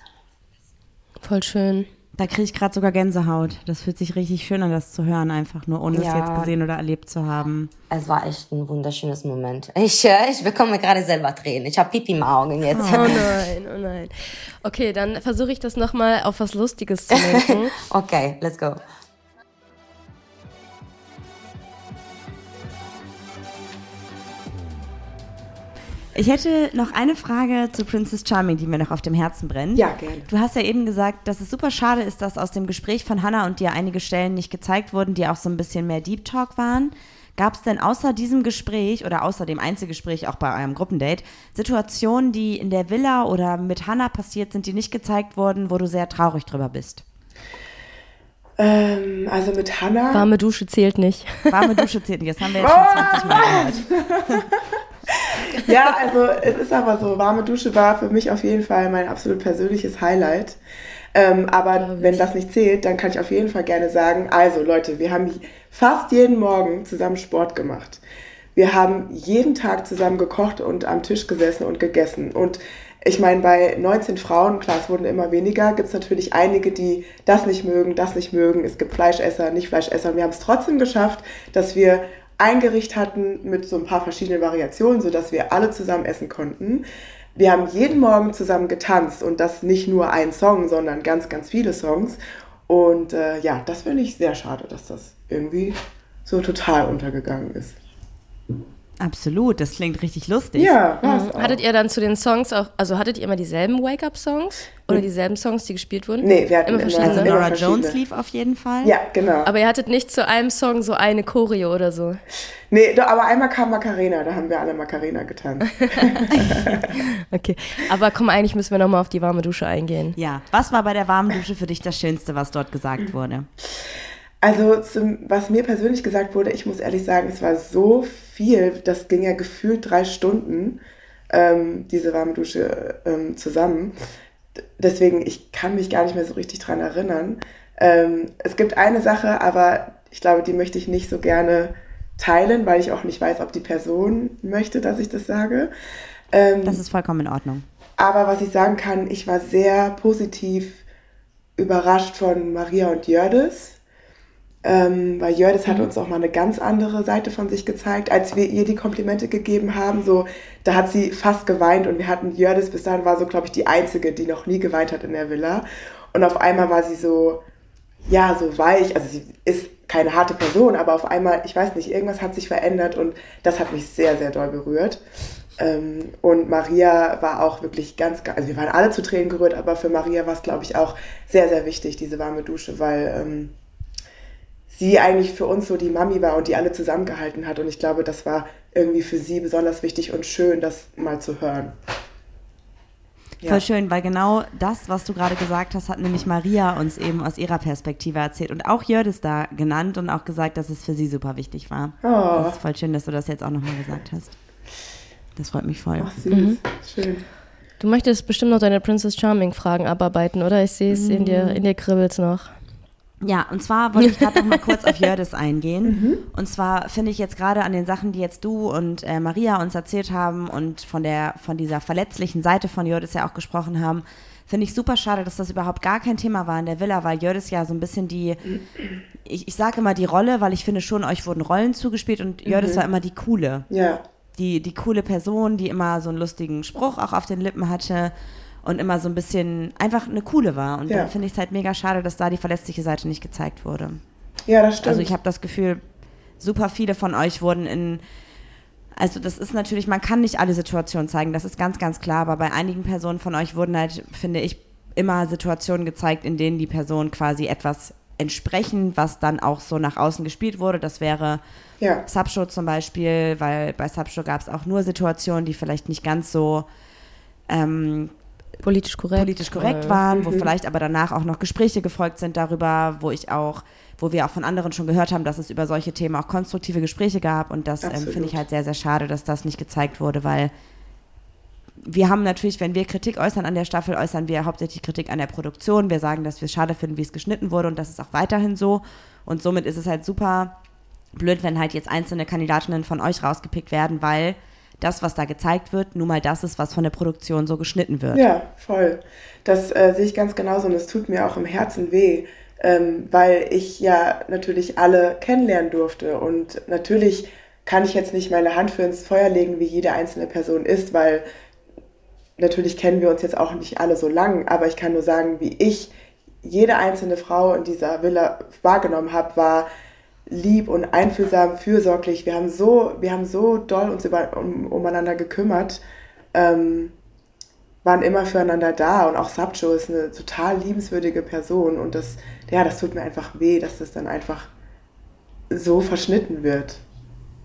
Voll schön. Da kriege ich gerade sogar Gänsehaut. Das fühlt sich richtig schön an, das zu hören, einfach nur ohne ja, es jetzt gesehen oder erlebt zu haben. Es war echt ein wunderschönes Moment. Ich, äh, ich bekomme gerade selber Tränen. Ich habe Pipi im Augen jetzt. Oh nein, oh nein. Okay, dann versuche ich das nochmal auf was Lustiges zu lenken. okay, let's go. Ich hätte noch eine Frage zu Princess Charming, die mir noch auf dem Herzen brennt. Ja, gerne. Du hast ja eben gesagt, dass es super schade ist, dass aus dem Gespräch von Hannah und dir einige Stellen nicht gezeigt wurden, die auch so ein bisschen mehr Deep Talk waren. Gab es denn außer diesem Gespräch oder außer dem Einzelgespräch auch bei eurem Gruppendate Situationen, die in der Villa oder mit Hannah passiert sind, die nicht gezeigt wurden, wo du sehr traurig drüber bist? Ähm, also mit Hannah. Warme Dusche zählt nicht. Warme Dusche zählt nicht. Das haben wir jetzt schon 20 Mal gehört. ja, also es ist aber so, warme Dusche war für mich auf jeden Fall mein absolut persönliches Highlight. Ähm, aber wenn das nicht zählt, dann kann ich auf jeden Fall gerne sagen, also Leute, wir haben fast jeden Morgen zusammen Sport gemacht. Wir haben jeden Tag zusammen gekocht und am Tisch gesessen und gegessen. Und ich meine, bei 19 Frauen, klar, es wurden immer weniger, gibt es natürlich einige, die das nicht mögen, das nicht mögen. Es gibt Fleischesser, nicht Fleischesser. Und wir haben es trotzdem geschafft, dass wir ein Gericht hatten mit so ein paar verschiedenen Variationen, sodass wir alle zusammen essen konnten. Wir haben jeden Morgen zusammen getanzt und das nicht nur ein Song, sondern ganz, ganz viele Songs. Und äh, ja, das finde ich sehr schade, dass das irgendwie so total untergegangen ist. Absolut, das klingt richtig lustig. Ja, mhm. Hattet ihr dann zu den Songs auch, also hattet ihr immer dieselben Wake-up-Songs? Oder dieselben Songs, die gespielt wurden? Nee, wir hatten immer verschiedene. Also Nora Jones lief auf jeden Fall. Ja, genau. Aber ihr hattet nicht zu einem Song so eine Choreo oder so? Nee, aber einmal kam Macarena, da haben wir alle Macarena getanzt. okay, aber komm, eigentlich müssen wir nochmal auf die warme Dusche eingehen. Ja, was war bei der warmen Dusche für dich das Schönste, was dort gesagt wurde? Also, zum, was mir persönlich gesagt wurde, ich muss ehrlich sagen, es war so viel, das ging ja gefühlt drei Stunden, ähm, diese warme Dusche ähm, zusammen. Deswegen, ich kann mich gar nicht mehr so richtig dran erinnern. Ähm, es gibt eine Sache, aber ich glaube, die möchte ich nicht so gerne teilen, weil ich auch nicht weiß, ob die Person möchte, dass ich das sage. Ähm, das ist vollkommen in Ordnung. Aber was ich sagen kann, ich war sehr positiv überrascht von Maria und Jördis ähm, weil Jördis mhm. hat uns auch mal eine ganz andere Seite von sich gezeigt, als wir ihr die Komplimente gegeben haben. So, da hat sie fast geweint und wir hatten Jördis, bis dahin war so, glaube ich, die Einzige, die noch nie geweint hat in der Villa. Und auf einmal war sie so, ja, so weich. Also sie ist keine harte Person, aber auf einmal, ich weiß nicht, irgendwas hat sich verändert und das hat mich sehr, sehr doll berührt. Ähm, und Maria war auch wirklich ganz, also wir waren alle zu Tränen gerührt, aber für Maria war es, glaube ich, auch sehr, sehr wichtig, diese warme Dusche, weil ähm, sie eigentlich für uns so die Mami war und die alle zusammengehalten hat. Und ich glaube, das war irgendwie für sie besonders wichtig und schön, das mal zu hören. Ja. Voll schön, weil genau das, was du gerade gesagt hast, hat nämlich Maria uns eben aus ihrer Perspektive erzählt und auch Jördis da genannt und auch gesagt, dass es für sie super wichtig war. Oh. Das ist voll schön, dass du das jetzt auch nochmal gesagt hast. Das freut mich voll. Ach, süß. Mhm. Schön. Du möchtest bestimmt noch deine Princess Charming Fragen abarbeiten, oder? Ich sehe es mhm. in dir, in dir kribbelt noch. Ja, und zwar wollte ich gerade noch mal kurz auf Jördis eingehen. Mhm. Und zwar finde ich jetzt gerade an den Sachen, die jetzt du und äh, Maria uns erzählt haben und von der von dieser verletzlichen Seite von Jördis ja auch gesprochen haben, finde ich super schade, dass das überhaupt gar kein Thema war in der Villa, weil Jördis ja so ein bisschen die, ich, ich sage immer die Rolle, weil ich finde schon, euch wurden Rollen zugespielt und Jördis mhm. war immer die coole. Ja. Die, die coole Person, die immer so einen lustigen Spruch auch auf den Lippen hatte und immer so ein bisschen einfach eine coole war. Und ja. dann finde ich es halt mega schade, dass da die verletzliche Seite nicht gezeigt wurde. Ja, das stimmt. Also ich habe das Gefühl, super viele von euch wurden in also das ist natürlich, man kann nicht alle Situationen zeigen, das ist ganz, ganz klar, aber bei einigen Personen von euch wurden halt, finde ich, immer Situationen gezeigt, in denen die Person quasi etwas entsprechen, was dann auch so nach außen gespielt wurde. Das wäre ja. Subshow zum Beispiel, weil bei Subshow gab es auch nur Situationen, die vielleicht nicht ganz so ähm, politisch korrekt, politisch korrekt waren, wo mhm. vielleicht aber danach auch noch Gespräche gefolgt sind darüber, wo ich auch, wo wir auch von anderen schon gehört haben, dass es über solche Themen auch konstruktive Gespräche gab und das ähm, finde ich halt sehr, sehr schade, dass das nicht gezeigt wurde, weil wir haben natürlich, wenn wir Kritik äußern an der Staffel, äußern wir hauptsächlich Kritik an der Produktion. Wir sagen, dass wir es schade finden, wie es geschnitten wurde und das ist auch weiterhin so. Und somit ist es halt super blöd, wenn halt jetzt einzelne Kandidatinnen von euch rausgepickt werden, weil das, was da gezeigt wird, nun mal das ist, was von der Produktion so geschnitten wird. Ja, voll. Das äh, sehe ich ganz genauso und es tut mir auch im Herzen weh, ähm, weil ich ja natürlich alle kennenlernen durfte und natürlich kann ich jetzt nicht meine Hand für ins Feuer legen, wie jede einzelne Person ist, weil natürlich kennen wir uns jetzt auch nicht alle so lang, aber ich kann nur sagen, wie ich jede einzelne Frau in dieser Villa wahrgenommen habe, war lieb und einfühlsam, fürsorglich. Wir haben so, wir haben so doll uns über, um, umeinander gekümmert, ähm, waren immer füreinander da und auch Sabcho ist eine total liebenswürdige Person und das, ja, das tut mir einfach weh, dass das dann einfach so verschnitten wird.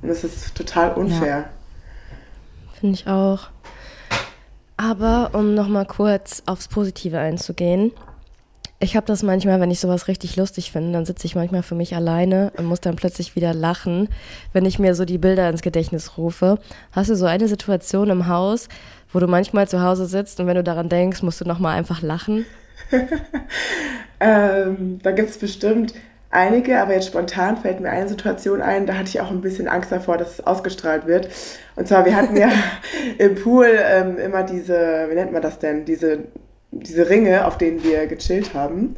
Und das ist total unfair. Ja. Finde ich auch. Aber um nochmal kurz aufs Positive einzugehen, ich habe das manchmal, wenn ich sowas richtig lustig finde, dann sitze ich manchmal für mich alleine und muss dann plötzlich wieder lachen, wenn ich mir so die Bilder ins Gedächtnis rufe. Hast du so eine Situation im Haus, wo du manchmal zu Hause sitzt und wenn du daran denkst, musst du nochmal einfach lachen? ähm, da gibt es bestimmt einige, aber jetzt spontan fällt mir eine Situation ein, da hatte ich auch ein bisschen Angst davor, dass es ausgestrahlt wird. Und zwar, wir hatten ja im Pool ähm, immer diese, wie nennt man das denn, diese diese Ringe, auf denen wir gechillt haben.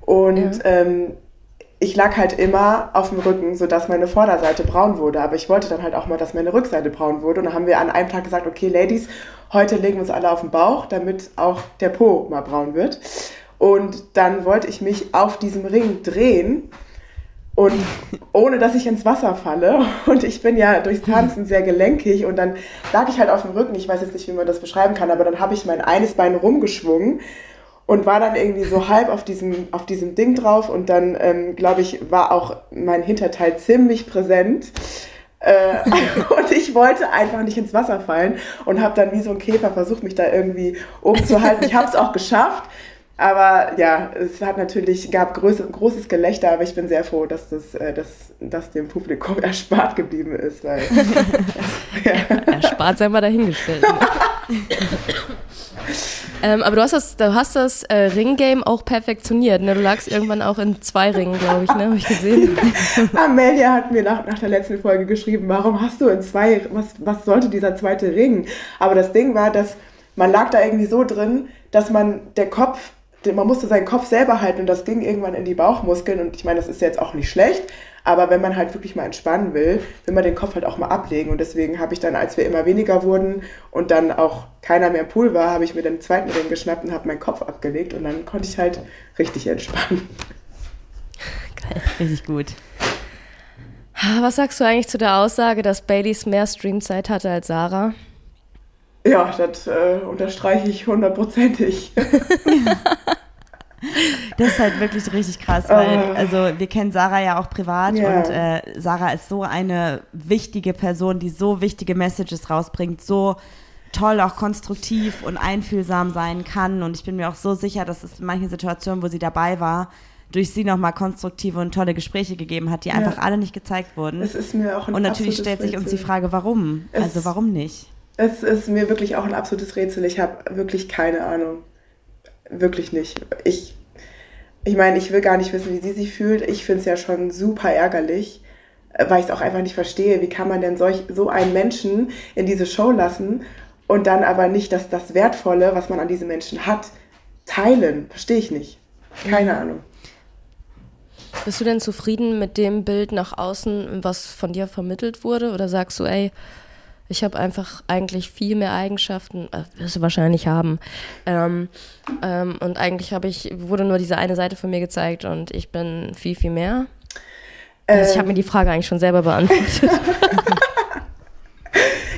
Und ja. ähm, ich lag halt immer auf dem Rücken, sodass meine Vorderseite braun wurde. Aber ich wollte dann halt auch mal, dass meine Rückseite braun wurde. Und dann haben wir an einem Tag gesagt, okay, Ladies, heute legen wir uns alle auf den Bauch, damit auch der Po mal braun wird. Und dann wollte ich mich auf diesem Ring drehen und ohne dass ich ins Wasser falle. Und ich bin ja durchs Tanzen sehr gelenkig und dann lag ich halt auf dem Rücken. Ich weiß jetzt nicht, wie man das beschreiben kann, aber dann habe ich mein eines Bein rumgeschwungen und war dann irgendwie so halb auf diesem, auf diesem Ding drauf und dann, ähm, glaube ich, war auch mein Hinterteil ziemlich präsent. Äh, und ich wollte einfach nicht ins Wasser fallen und habe dann wie so ein Käfer versucht, mich da irgendwie oben zu halten. Ich habe es auch geschafft, aber ja, es hat natürlich, gab größe, großes Gelächter, aber ich bin sehr froh, dass das, äh, dass, dass dem Publikum erspart geblieben ist. Weil, ja. Erspart sei mal dahingestellt. Ne? ähm, aber du hast das, du hast das äh, Ringgame auch perfektioniert. Ne? Du lagst irgendwann auch in zwei Ringen, glaube ich, ne? Habe ich gesehen. Amelia hat mir nach, nach der letzten Folge geschrieben, warum hast du in zwei, was, was sollte dieser zweite Ring? Aber das Ding war, dass man lag da irgendwie so drin, dass man der Kopf man musste seinen Kopf selber halten und das ging irgendwann in die Bauchmuskeln und ich meine, das ist jetzt auch nicht schlecht, aber wenn man halt wirklich mal entspannen will, will man den Kopf halt auch mal ablegen und deswegen habe ich dann, als wir immer weniger wurden und dann auch keiner mehr im Pool war, habe ich mir den zweiten Ring geschnappt und habe meinen Kopf abgelegt und dann konnte ich halt richtig entspannen. Geil, richtig gut. Was sagst du eigentlich zu der Aussage, dass Baileys mehr Streamzeit hatte als Sarah? Ja, das äh, unterstreiche ich hundertprozentig. Das ist halt wirklich richtig krass, weil also wir kennen Sarah ja auch privat Ja. und äh, Sarah ist so eine wichtige Person, die so wichtige Messages rausbringt, so toll auch konstruktiv und einfühlsam sein kann und ich bin mir auch so sicher, dass es in manchen Situationen, wo sie dabei war, durch sie nochmal konstruktive und tolle Gespräche gegeben hat, die einfach alle nicht gezeigt wurden. Es ist mir auch ein Und natürlich stellt sich uns die. Frage, warum? Es- Also warum nicht? Es ist mir wirklich auch ein absolutes Rätsel. Ich habe wirklich keine Ahnung. Wirklich nicht. Ich, ich meine, ich will gar nicht wissen, wie sie sich fühlt. Ich finde es ja schon super ärgerlich, weil ich es auch einfach nicht verstehe. Wie kann man denn solch, so einen Menschen in diese Show lassen und dann aber nicht das, das Wertvolle, was man an diesem Menschen hat, teilen? Verstehe ich nicht. Keine Ahnung. Bist du denn zufrieden mit dem Bild nach außen, was von dir vermittelt wurde? Oder sagst du, ey, ich habe einfach eigentlich viel mehr Eigenschaften, äh, wirst du wahrscheinlich haben. Ähm, ähm, und eigentlich habe ich, wurde nur diese eine Seite von mir gezeigt und ich bin viel, viel mehr. Also ich habe mir die Frage eigentlich schon selber beantwortet.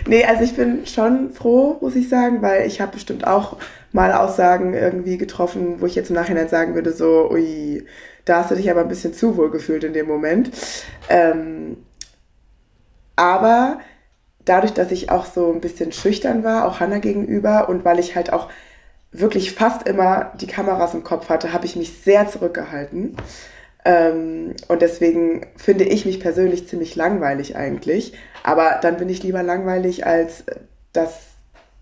Nee, also ich bin schon froh, muss ich sagen, weil ich habe bestimmt auch mal Aussagen irgendwie getroffen, wo ich jetzt im Nachhinein sagen würde, so, ui, da hast du dich aber ein bisschen zu wohl gefühlt in dem Moment. Ähm, aber dadurch, dass ich auch so ein bisschen schüchtern war, auch Hannah gegenüber und weil ich halt auch wirklich fast immer die Kameras im Kopf hatte, habe ich mich sehr zurückgehalten. Ähm, und deswegen finde ich mich persönlich ziemlich langweilig eigentlich. Aber dann bin ich lieber langweilig, als dass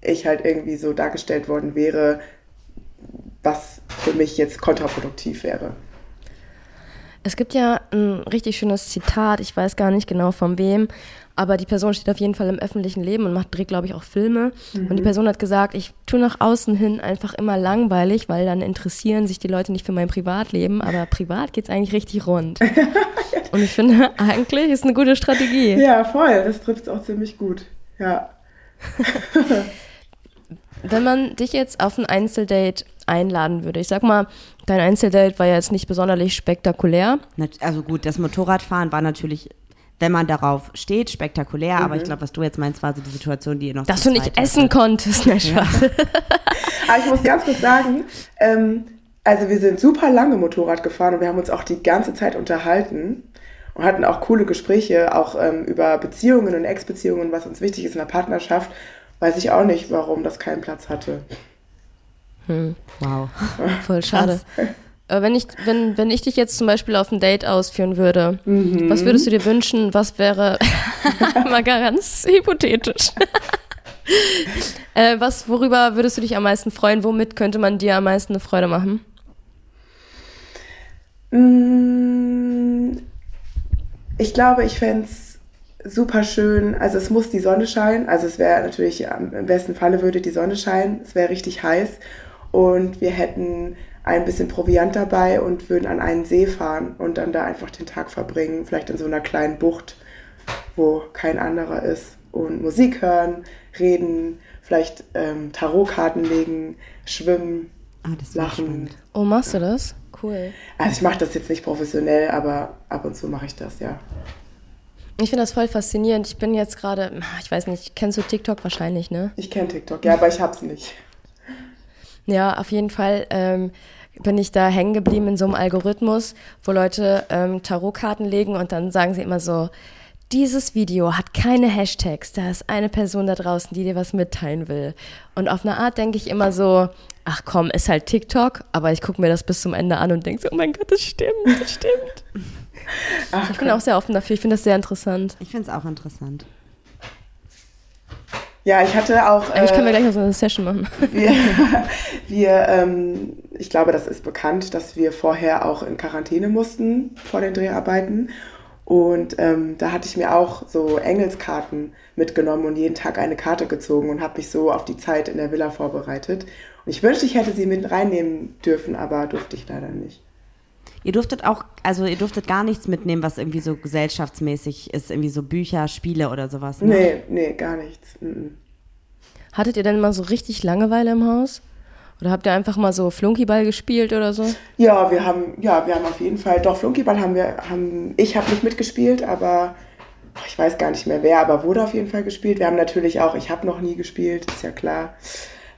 ich halt irgendwie so dargestellt worden wäre, was für mich jetzt kontraproduktiv wäre. Es gibt ja ein richtig schönes Zitat, ich weiß gar nicht genau von wem, aber die Person steht auf jeden Fall im öffentlichen Leben und macht, dreht, glaube ich, auch Filme. Und die Person hat gesagt, ich tue nach außen hin einfach immer langweilig, weil dann interessieren sich die Leute nicht für mein Privatleben, aber privat geht's eigentlich richtig rund. und ich finde, eigentlich ist eine gute Strategie. Ja, voll. Das trifft es auch ziemlich gut. Ja. Wenn man dich jetzt auf ein Einzeldate einladen würde, ich sag mal, dein Einzeldate war ja jetzt nicht besonders spektakulär. Also gut, das Motorradfahren war natürlich, wenn man darauf steht, spektakulär, aber ich glaube, was du jetzt meinst, war so die Situation, die ihr noch Dass du nicht essen hattet. konntest, ne Spaß. Aber ich muss ganz kurz sagen, ähm, also wir sind super lange Motorrad gefahren und wir haben uns auch die ganze Zeit unterhalten und hatten auch coole Gespräche, auch ähm, über Beziehungen und Ex-Beziehungen, was uns wichtig ist in der Partnerschaft. Weiß ich auch nicht, warum das keinen Platz hatte. Wow. Voll schade. Äh, wenn, ich, wenn, wenn ich dich jetzt zum Beispiel auf ein Date ausführen würde, Mhm. was würdest du dir wünschen? Was wäre, mal ganz hypothetisch, äh, was, worüber würdest du dich am meisten freuen? Womit könnte man dir am meisten eine Freude machen? Mm, Ich glaube, ich fände es super schön. Also es muss die Sonne scheinen. Also es wäre natürlich, am- im besten Falle würde die Sonne scheinen. Es wäre richtig heiß. Und wir hätten ein bisschen Proviant dabei und würden an einen See fahren und dann da einfach den Tag verbringen. Vielleicht in so einer kleinen Bucht, wo kein anderer ist. Und Musik hören, reden, vielleicht ähm, Tarotkarten legen, schwimmen, Ah, lachen. spannend. Oh, machst du das? Cool. Also ich mache das jetzt nicht professionell, aber ab und zu mache ich das, ja. Ich finde das voll faszinierend. Ich bin jetzt gerade, ich weiß nicht, kennst du TikTok wahrscheinlich, ne? Ich kenne TikTok, ja, aber ich hab's nicht. Ja, auf jeden Fall ähm, bin ich da hängen geblieben in so einem Algorithmus, wo Leute ähm, Tarotkarten legen und dann sagen sie immer so, dieses Video hat keine Hashtags, da ist eine Person da draußen, die dir was mitteilen will. Und auf eine Art denke ich immer so, ach komm, ist halt TikTok, aber ich gucke mir das bis zum Ende an und denke so, oh mein Gott, das stimmt, das stimmt. Ach, Ich bin auch sehr offen dafür, ich finde das sehr interessant. Ich finde es auch interessant. Ja, ich hatte auch. Eigentlich können wir äh, gleich noch so eine Session machen. wir, wir ähm, ich glaube, das ist bekannt, dass wir vorher auch in Quarantäne mussten vor den Dreharbeiten. Und ähm, da hatte ich mir auch so Engelskarten mitgenommen und jeden Tag eine Karte gezogen und habe mich so auf die Zeit in der Villa vorbereitet. Und ich wünschte, ich hätte sie mit reinnehmen dürfen, aber durfte ich leider nicht. Ihr durftet auch, also ihr durftet gar nichts mitnehmen, was irgendwie so gesellschaftsmäßig ist, irgendwie so Bücher, Spiele oder sowas. Ne? Nee, nee, gar nichts. Mhm. Hattet ihr denn mal so richtig Langeweile im Haus? Oder habt ihr einfach mal so Flunkyball gespielt oder so? Ja, wir haben, ja, wir haben auf jeden Fall, doch, Flunkyball haben wir, haben, ich habe nicht mitgespielt, aber ich weiß gar nicht mehr wer, aber wurde auf jeden Fall gespielt. Wir haben natürlich auch, ich habe noch nie gespielt, ist ja klar.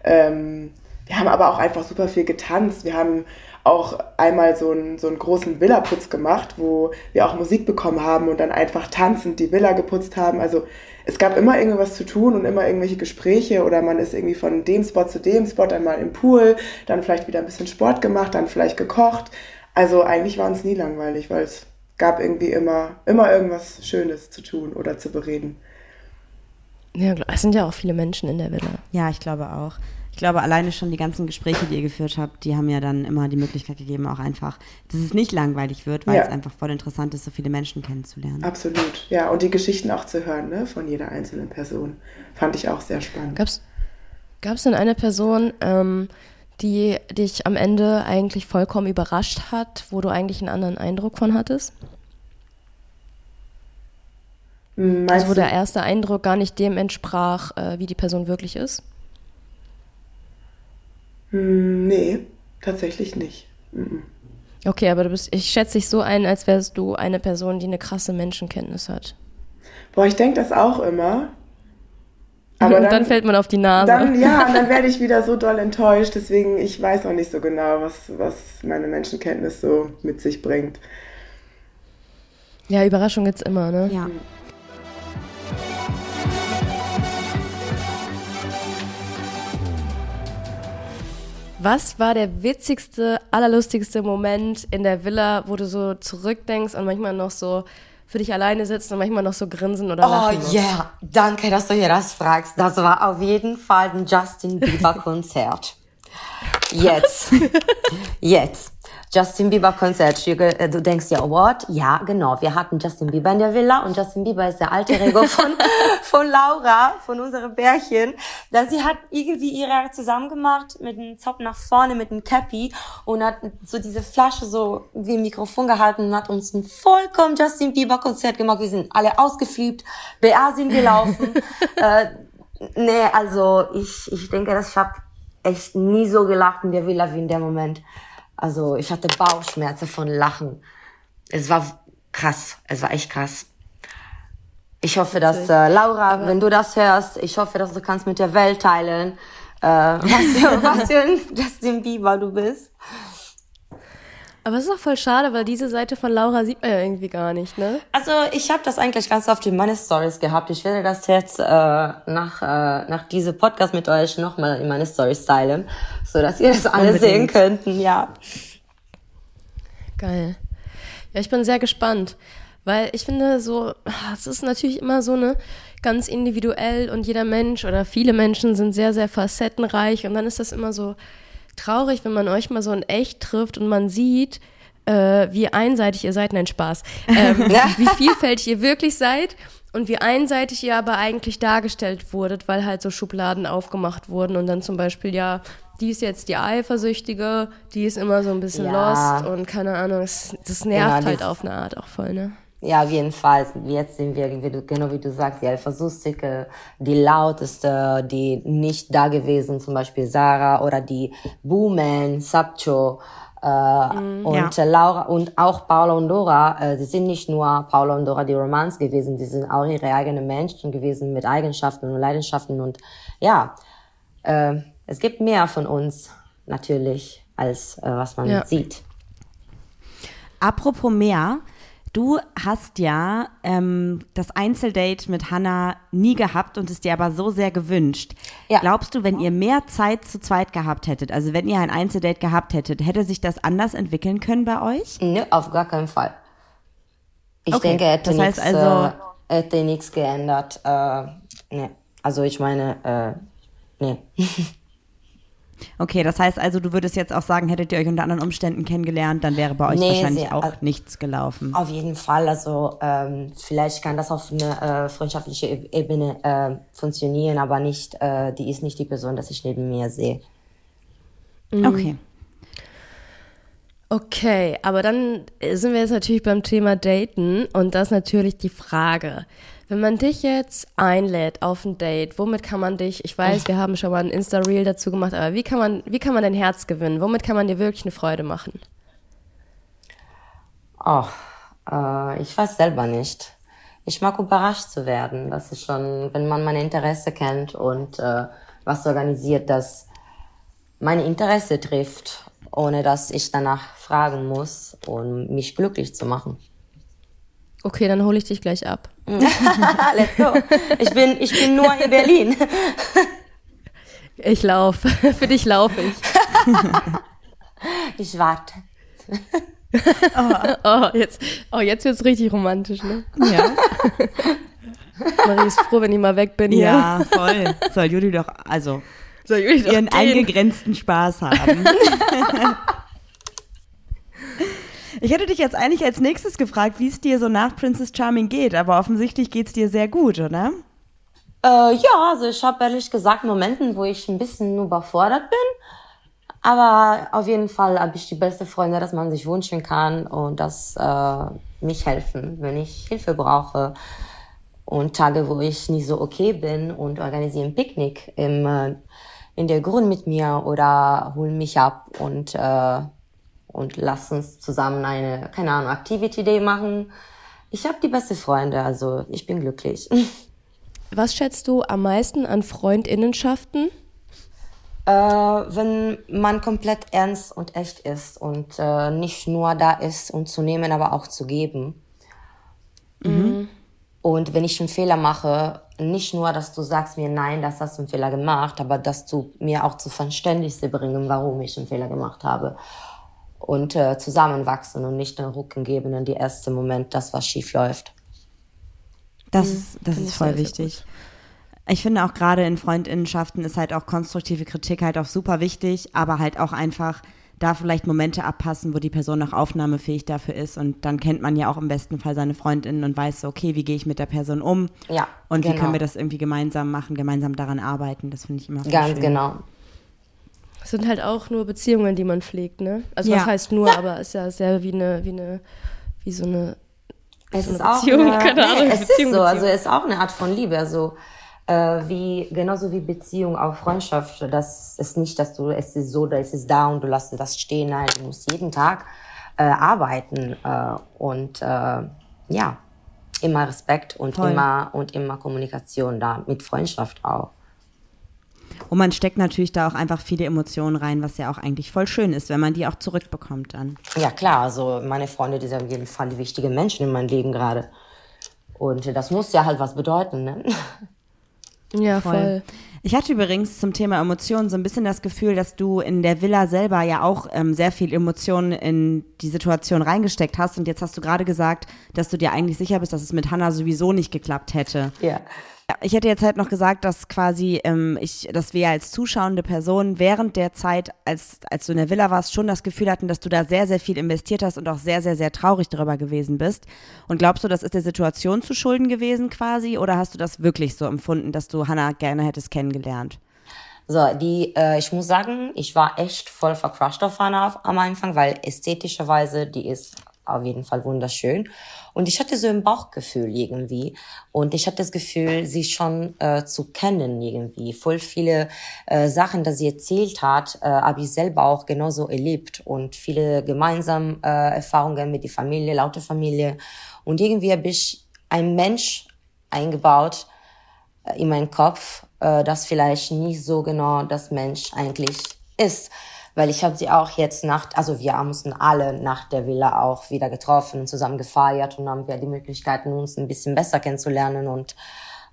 Ähm, wir haben aber auch einfach super viel getanzt. Wir haben auch einmal so einen, so einen großen Villa-Putz gemacht, wo wir auch Musik bekommen haben und dann einfach tanzend die Villa geputzt haben. Also es gab immer irgendwas zu tun und immer irgendwelche Gespräche oder man ist irgendwie von dem Spot zu dem Spot einmal im Pool, dann vielleicht wieder ein bisschen Sport gemacht, dann vielleicht gekocht. Also eigentlich war uns nie langweilig, weil es gab irgendwie immer, immer irgendwas Schönes zu tun oder zu bereden. Ja, es sind ja auch viele Menschen in der Villa. Ja, ich glaube auch. Ich glaube, alleine schon die ganzen Gespräche, die ihr geführt habt, die haben ja dann immer die Möglichkeit gegeben, auch einfach, dass es nicht langweilig wird, weil ja. es einfach voll interessant ist, so viele Menschen kennenzulernen. Absolut, ja. Und die Geschichten auch zu hören, ne, von jeder einzelnen Person. Fand ich auch sehr spannend. Gab es denn eine Person, ähm, die dich am Ende eigentlich vollkommen überrascht hat, wo du eigentlich einen anderen Eindruck von hattest? Hm, meinst also wo der erste Eindruck gar nicht dem entsprach, äh, wie die Person wirklich ist? Hm, nee, tatsächlich nicht. Mhm. Okay, aber du bist, ich schätze dich so ein, als wärst du eine Person, die eine krasse Menschenkenntnis hat. Boah, ich denke das auch immer. Aber dann, dann, fällt man auf die Nase. Dann, ja, und dann werde ich wieder so doll enttäuscht. Deswegen, ich weiß auch nicht so genau, was, was meine Menschenkenntnis so mit sich bringt. Ja, Überraschung gibt's immer, ne? Ja. Was war der witzigste, allerlustigste Moment in der Villa, wo du so zurückdenkst und manchmal noch so für dich alleine sitzt und manchmal noch so grinsen oder lachen Oh ja, yeah. danke, dass du hier das fragst. Das war auf jeden Fall ein Justin Bieber Konzert. Jetzt. Jetzt. Justin Bieber Konzert. Äh, du denkst ja, what? Ja, genau. Wir hatten Justin Bieber in der Villa und Justin Bieber ist der alte Rego von, von Laura, von unserem Bärchen. Da sie hat irgendwie ihre zusammen gemacht mit einem Zopf nach vorne, mit einem Cappy und hat so diese Flasche so wie ein Mikrofon gehalten und hat uns ein vollkommen Justin Bieber Konzert gemacht. Wir sind alle ausgefliebt, BA sind gelaufen. äh, nee, also ich, ich denke, dass ich habe echt nie so gelacht in der Villa wie in dem Moment. Also ich hatte Bauchschmerzen von Lachen. Es war krass. Es war echt krass. Ich hoffe, dass äh, Laura, Aber wenn du das hörst, ich hoffe, dass du kannst mit der Welt teilen, äh, was, für, was für ein Justin Bieber du bist. Aber es ist auch voll schade, weil diese Seite von Laura sieht man ja irgendwie gar nicht, ne? Also ich habe das eigentlich ganz oft in meine Stories gehabt. Ich werde das jetzt äh, nach äh, nach diesem Podcast mit euch nochmal in meine Stories teilen, so dass ihr das alle sehen könnten. Ja. Geil. Ja, ich bin sehr gespannt, weil ich finde so, es ist natürlich immer so eine ganz individuell und jeder Mensch oder viele Menschen sind sehr sehr facettenreich und dann ist das immer so traurig, wenn man euch mal so in echt trifft und man sieht, äh, wie einseitig ihr seid. Nein, Spaß. Ähm, wie vielfältig ihr wirklich seid und wie einseitig ihr aber eigentlich dargestellt wurdet, weil halt so Schubladen aufgemacht wurden und dann zum Beispiel, ja, die ist jetzt die Eifersüchtige, die ist immer so ein bisschen ja. lost und keine Ahnung, das, das nervt genau, halt auf eine Art auch voll, ne? Ja, auf jeden Fall. Jetzt sind wir, genau wie du sagst, die Eifersüchtige, die lauteste, die nicht da gewesen, zum Beispiel Sarah oder die Boomen, Sabcho. Äh, mm, und ja. Laura und auch Paula und Dora, äh, sie sind nicht nur Paula und Dora die Romans gewesen, sie sind auch ihre eigenen Menschen gewesen mit Eigenschaften und Leidenschaften und ja, äh, es gibt mehr von uns natürlich, als äh, was man ja. sieht. Apropos mehr, Du hast ja ähm, das Einzeldate mit Hannah nie gehabt und es dir aber so sehr gewünscht. Ja. Glaubst du, wenn ihr mehr Zeit zu zweit gehabt hättet, also wenn ihr ein Einzeldate gehabt hättet, hätte sich das anders entwickeln können bei euch? Nö, auf gar keinen Fall. Ich okay. denke, hätte nichts also, äh, hätte nichts geändert. Äh, nee. Also ich meine, äh, nee. Okay, das heißt also, du würdest jetzt auch sagen, hättet ihr euch unter anderen Umständen kennengelernt, dann wäre bei euch nee, wahrscheinlich sie, auch also, nichts gelaufen. Auf jeden Fall. Also ähm, vielleicht kann das auf eine äh, freundschaftliche e-, Ebene äh, funktionieren, aber nicht, äh, die ist nicht die Person, dass ich neben mir sehe. Mhm. Okay. Okay, aber dann sind wir jetzt natürlich beim Thema Daten und das ist natürlich die Frage. Wenn man dich jetzt einlädt auf ein Date, womit kann man dich, ich weiß, wir haben schon mal ein Insta-Reel dazu gemacht, aber wie kann man, wie kann man dein Herz gewinnen? Womit kann man dir wirklich eine Freude machen? Oh, äh, ich weiß selber nicht. ich mag überrascht zu werden. Das ist schon, wenn man meine Interesse kennt und äh, was organisiert, das meine Interesse trifft, ohne dass ich danach fragen muss, um mich glücklich zu machen. Okay, dann hole ich dich gleich ab. Let's go. Ich bin, ich bin nur in Berlin. Ich laufe. Für dich laufe ich. Ich warte. Oh, jetzt, oh, jetzt wird's richtig romantisch, ne? Ja. Marie ist froh, wenn ich mal weg bin hier. ja, voll. Soll Juli doch, also, Soll Juli doch ihren gehen? eingegrenzten Spaß haben. Ich hätte dich jetzt eigentlich als nächstes gefragt, wie es dir so nach Princess Charming geht, aber offensichtlich geht's dir sehr gut, oder? Äh, ja, also ich habe ehrlich gesagt Momenten, wo ich ein bisschen überfordert bin. Aber auf jeden Fall habe ich die beste Freunde, dass man sich wünschen kann und dass äh, mich helfen, wenn ich Hilfe brauche. Und Tage, wo ich nicht so okay bin und organisiere ein Picknick im, äh, in der Grün mit mir oder hol mich ab und, äh, und lass uns zusammen eine, keine Ahnung, Activity Day machen. Ich habe die beste Freunde, also ich bin glücklich. Was schätzt du am meisten an Freundinnenschaften? Äh, wenn man komplett ernst und echt ist und äh, nicht nur da ist, um zu nehmen, aber auch zu geben. Und wenn ich einen Fehler mache, nicht nur, dass du sagst mir, nein, das hast du einen Fehler gemacht, aber dass du mir auch zu Verständnis bringen, warum ich einen Fehler gemacht habe. Und äh, zusammenwachsen und nicht den Rücken geben in die erste Moment, das was schief läuft. Das, Mhm. das ist voll sehr, sehr wichtig. Ich finde auch gerade in Freundinnenschaften ist halt auch konstruktive Kritik halt auch super wichtig, aber halt auch einfach da vielleicht Momente abpassen, wo die Person noch aufnahmefähig dafür ist und dann kennt man ja auch im besten Fall seine Freundinnen und weiß so, okay, wie gehe ich mit der Person um Ja, und wie genau. können wir das irgendwie gemeinsam machen, gemeinsam daran arbeiten, das finde ich immer voll Ganz schön. genau. Es sind halt auch nur Beziehungen, die man pflegt, ne? Also Ja. was heißt nur, aber es ist ja sehr wie eine, wie eine, wie so eine Es so ist eine auch Beziehung, eine, keine Ahnung, nee, es Beziehung, ist so, also es ist auch eine Art von Liebe, also äh, wie genauso wie Beziehung auch Freundschaft. Das ist nicht, dass du es ist so, da es ist da und du lässt das stehen. Nein, du musst jeden Tag äh, arbeiten äh, und äh, ja immer Respekt und Voll. immer und immer Kommunikation da mit Freundschaft auch. Und man steckt natürlich da auch einfach viele Emotionen rein, was ja auch eigentlich voll schön ist, wenn man die auch zurückbekommt dann. Ja klar, also meine Freunde, die sind auf jeden Fall die wichtigen Menschen in meinem Leben gerade. Und das muss ja halt was bedeuten, ne? Ja, voll. Ich hatte übrigens zum Thema Emotionen so ein bisschen das Gefühl, dass du in der Villa selber ja auch ähm, sehr viel Emotionen in die Situation reingesteckt hast. Und jetzt hast du gerade gesagt, dass du dir eigentlich sicher bist, dass es mit Hannah sowieso nicht geklappt hätte. Ja. Ich hätte jetzt halt noch gesagt, dass quasi ähm, ich, dass wir als zuschauende Person während der Zeit, als, als du in der Villa warst, schon das Gefühl hatten, dass du da sehr, sehr viel investiert hast und auch sehr, sehr, sehr traurig darüber gewesen bist. Und glaubst du, das ist der Situation zu schulden gewesen quasi? Oder hast du das wirklich so empfunden, dass du Hannah gerne hättest kennengelernt? So, die, äh, ich muss sagen, ich war echt voll vercrushed auf Hannah am Anfang, weil ästhetischerweise, die ist auf jeden Fall wunderschön. Und ich hatte so ein Bauchgefühl irgendwie. Und ich hatte das Gefühl, sie schon äh, zu kennen irgendwie. Voll viele äh, Sachen, die sie erzählt hat, äh, habe ich selber auch genauso erlebt. Und viele gemeinsame äh, Erfahrungen mit der Familie, laute Familie. Und irgendwie habe ich einen Mensch eingebaut, äh, in meinen Kopf, äh, das vielleicht nicht so genau das Mensch eigentlich ist. Weil ich habe sie auch jetzt nach, also wir haben uns alle nach der Villa auch wieder getroffen zusammen gefeiert und haben wir die Möglichkeiten, uns ein bisschen besser kennenzulernen und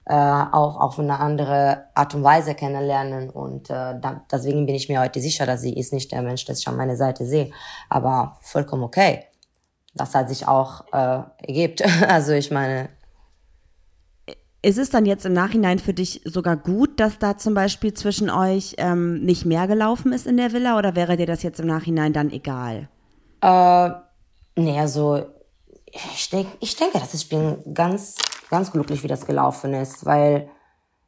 äh, auch auf eine andere Art und Weise kennenlernen. Und äh, da, deswegen bin ich mir heute sicher, dass sie ist nicht der Mensch, das ich an meiner Seite sehe. Aber vollkommen okay. Das hat sich auch äh, ergibt. Also ich meine, Ist es dann jetzt im Nachhinein für dich sogar gut, dass da zum Beispiel zwischen euch ähm, nicht mehr gelaufen ist in der Villa oder wäre dir das jetzt im Nachhinein dann egal? Äh, nee, also ich, denk, ich denke, dass ich bin ganz, ganz glücklich, wie das gelaufen ist, weil